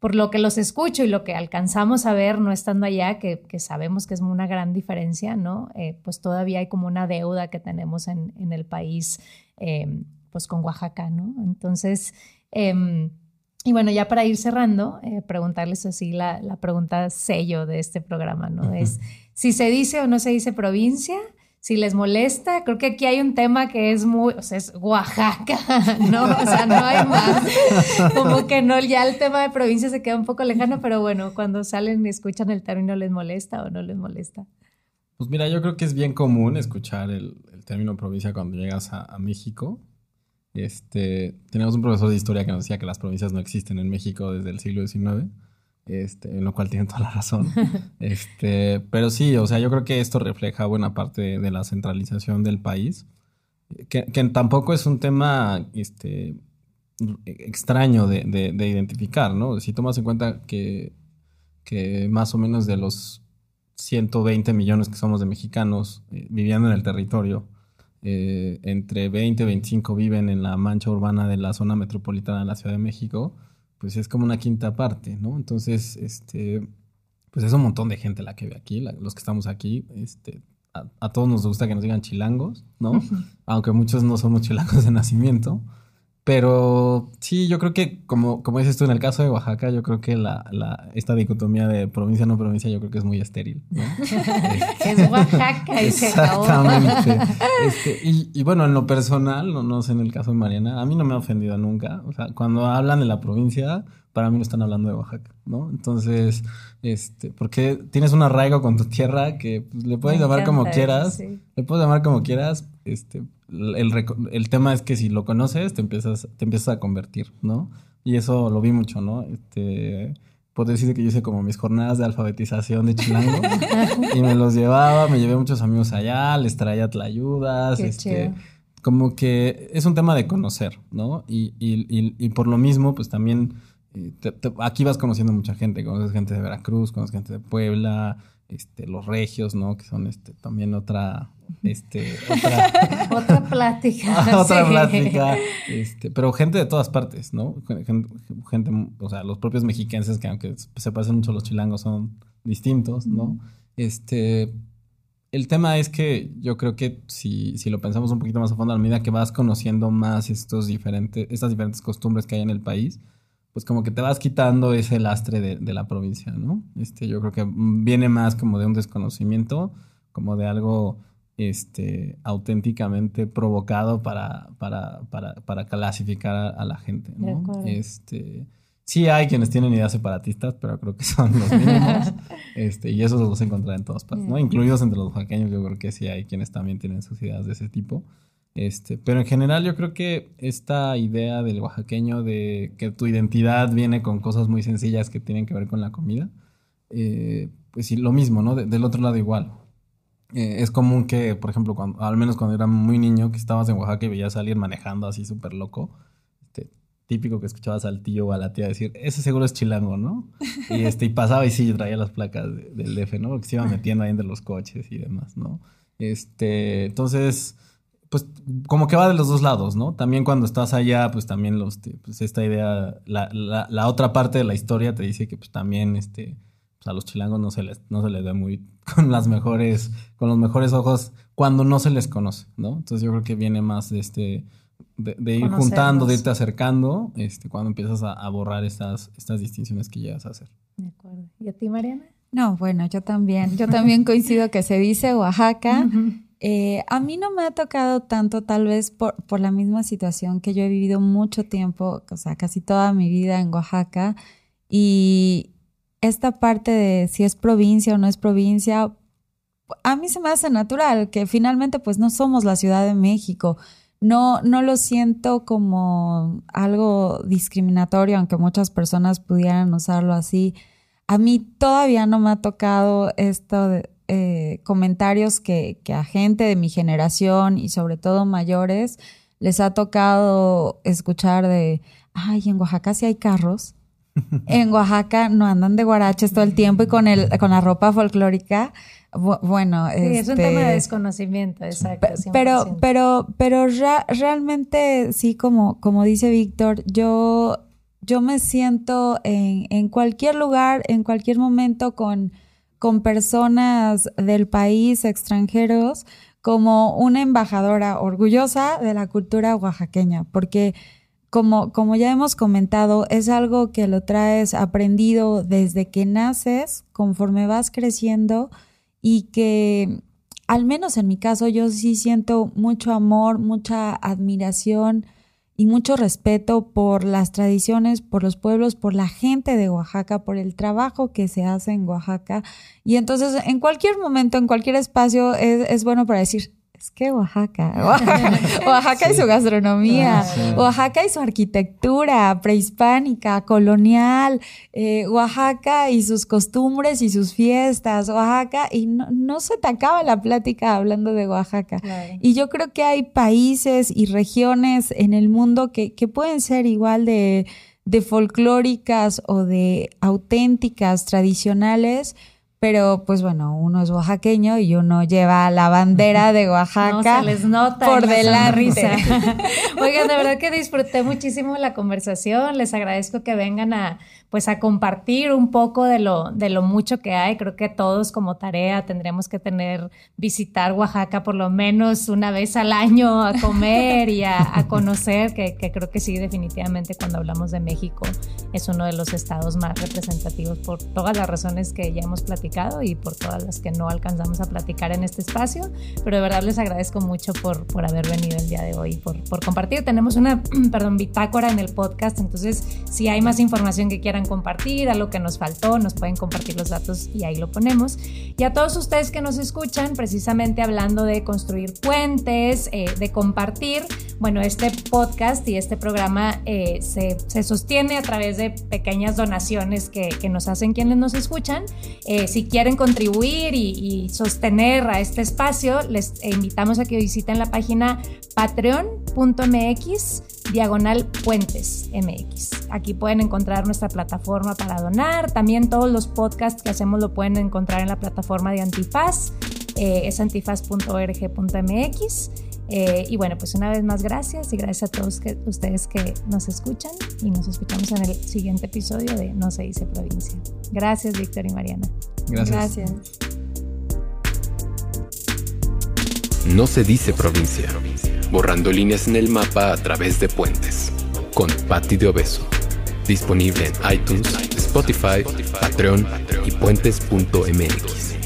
por lo que los escucho y lo que alcanzamos a ver no estando allá, que, sabemos que es una gran diferencia, ¿no? Eh, pues todavía hay como una deuda que tenemos en, el país, em, pues con Oaxaca, ¿no? Entonces, em, y bueno, ya para ir cerrando, eh, preguntarles así la, la, pregunta sello de este programa, ¿no? Es si se dice o no se dice provincia si les molesta, creo que aquí hay un tema que es muy, o sea, es Oaxaca, ¿no? O sea, no hay más. Como que no, ya el tema de provincia se queda un poco lejano, pero bueno, cuando salen y escuchan el término, ¿les molesta o no les molesta? Pues mira, yo creo que es bien común escuchar el, término provincia cuando llegas a, a, México. Este, tenemos un profesor de historia que nos decía que las provincias no existen en México desde el siglo XIX este, en lo cual tienen toda la razón. este, pero sí, o sea, yo creo que esto refleja buena parte de la centralización del país, que, tampoco es un tema este, extraño de, identificar, ¿no? Si tomas en cuenta que, que, más o menos de los 120 millones que somos de mexicanos eh, viviendo en el territorio, eh, entre 20 y 25 viven en la mancha urbana de la zona metropolitana de la Ciudad de México, pues es como una quinta parte, ¿no? Entonces, este, pues es un montón de gente la que ve aquí, los que estamos aquí, este, a, todos nos gusta que nos digan chilangos, ¿no? Aunque muchos no somos chilangos de nacimiento, pero sí, yo creo que, como, como dices tú en el caso de Oaxaca, yo creo que la, la, esta dicotomía de provincia no provincia, yo creo que es muy estéril. es Oaxaca y Exactamente. Este, y, y, bueno, en lo personal, no, no sé en el caso de Mariana, a mí no me ha ofendido nunca. O sea, cuando hablan de la provincia, para mí no están hablando de Oaxaca, ¿no? Entonces, este, porque tienes un arraigo con tu tierra que pues, le puedes llamar como quieras, le puedes llamar como quieras, este, el, el, tema es que si lo conoces, te empiezas, te empiezas a convertir, ¿no? Y eso lo vi mucho, ¿no? Este, puedo decir que yo hice como mis jornadas de alfabetización de chilango y me los llevaba, me llevé muchos amigos allá, les traía tlayudas, este, como que es un tema de conocer, ¿no? Y, y, y, y por lo mismo, pues también aquí vas conociendo mucha gente, conoces gente de Veracruz, conoces gente de Puebla, este, los regios, ¿no? Que son este, también otra, este, otra, otra plática. otra plática. Este, pero gente de todas partes, ¿no? Gente, o sea, los propios mexiquenses que aunque se parecen mucho a los chilangos son distintos, ¿no? Este, el tema es que yo creo que si, si lo pensamos un poquito más a fondo, a medida que vas conociendo más estos diferentes, estas diferentes costumbres que hay en el país, pues como que te vas quitando ese lastre de, la provincia, ¿no? Este, yo creo que viene más como de un desconocimiento, como de algo este, auténticamente provocado para, para, para, para clasificar a, la gente, ¿no? Este, sí hay quienes tienen ideas separatistas, pero creo que son los mínimos, este, y eso los encontrar en todas partes, ¿no? Incluidos entre los oaxaqueños, yo creo que sí hay quienes también tienen sus ideas de ese tipo. Este, pero en general yo creo que esta idea del oaxaqueño de que tu identidad viene con cosas muy sencillas que tienen que ver con la comida, eh, pues sí, lo mismo, ¿no? del otro lado igual. Eh, es común que, por ejemplo, cuando, al menos cuando era muy niño, que estabas en Oaxaca y veías a alguien manejando así súper loco, este, típico que escuchabas al tío o a la tía decir, ese seguro es chilango, ¿no? Y, este, y pasaba y sí, traía las placas del DF, ¿no? Porque se iba metiendo ahí entre los coches y demás, ¿no? Este, entonces pues como que va de los dos lados, ¿no? También cuando estás allá, pues también los, pues esta idea, la, la, la, otra parte de la historia te dice que pues también, este, pues a los chilangos no se les, no se les ve muy con las mejores, con los mejores ojos cuando no se les conoce, ¿no? Entonces yo creo que viene más de este, de, ir juntando, de irte acercando, este, cuando empiezas a, borrar estas, estas distinciones que llegas a hacer. De acuerdo. ¿Y a ti, Mariana? No, bueno, yo también. Yo también coincido que se dice Oaxaca. Eh, a mí no me ha tocado tanto, tal vez por, por, la misma situación que yo he vivido mucho tiempo, o sea, casi toda mi vida en Oaxaca. Y esta parte de si es provincia o no es provincia, a mí se me hace natural que finalmente pues no somos la Ciudad de México. No, no lo siento como algo discriminatorio, aunque muchas personas pudieran usarlo así. A mí todavía no me ha tocado esto de eh, comentarios que, que a gente de mi generación y sobre todo mayores les ha tocado escuchar de, ay, en Oaxaca sí hay carros. En Oaxaca no andan de guaraches todo el tiempo y con, el, con la ropa folclórica bueno, es un tema de este, desconocimiento, exacto. Pero, pero, pero realmente sí, como, como dice Víctor, yo, yo me siento en, en, cualquier lugar, en cualquier momento con, con personas del país, extranjeros, como una embajadora orgullosa de la cultura oaxaqueña, porque como, como ya hemos comentado, es algo que lo traes aprendido desde que naces, conforme vas creciendo y que al menos en mi caso yo sí siento mucho amor, mucha admiración y mucho respeto por las tradiciones, por los pueblos, por la gente de Oaxaca, por el trabajo que se hace en Oaxaca. Y entonces en cualquier momento, en cualquier espacio es, es bueno para decir, es que Oaxaca, Oaxaca, y su gastronomía, Oaxaca y su arquitectura prehispánica, colonial, eh, Oaxaca y sus costumbres y sus fiestas, Oaxaca, y no, se te acaba la plática hablando de Oaxaca. Y yo creo que hay países y regiones en el mundo que, que pueden ser igual de, de folclóricas o de auténticas, tradicionales, pero pues bueno, uno es oaxaqueño y uno lleva la bandera de Oaxaca no, se les nota por delante. Oigan, de verdad que disfruté muchísimo la conversación, les agradezco que vengan a pues a compartir un poco de lo, de lo mucho que hay. Creo que todos como tarea tendremos que tener, visitar Oaxaca por lo menos una vez al año a comer y a, conocer, que, que, creo que sí, definitivamente cuando hablamos de México es uno de los estados más representativos por todas las razones que ya hemos platicado y por todas las que no alcanzamos a platicar en este espacio. Pero de verdad les agradezco mucho por, por haber venido el día de hoy, por, por compartir. Tenemos una, perdón, bitácora en el podcast, entonces si hay más información que quieran compartir, a lo que nos faltó, nos pueden compartir los datos y ahí lo ponemos. Y a todos ustedes que nos escuchan, precisamente hablando de construir puentes, eh, de compartir, bueno, este podcast y este programa eh, se, se, sostiene a través de pequeñas donaciones que, que nos hacen quienes nos escuchan. Eh, si quieren contribuir y, y, sostener a este espacio, les invitamos a que visiten la página patreon.mx diagonal puentes mx. Aquí pueden encontrar nuestra plataforma para donar. También todos los podcasts que hacemos lo pueden encontrar en la plataforma de Antifaz. Eh, es antifaz.org.mx. Eh, y bueno, pues una vez más gracias y gracias a todos que, ustedes que nos escuchan y nos escuchamos en el siguiente episodio de No se dice provincia. Gracias, Víctor y Mariana. Gracias. gracias. No se dice provincia borrando líneas en el mapa a través de puentes, con Patti de Obeso. Disponible en iTunes, Spotify, Patreon y puentes.mx.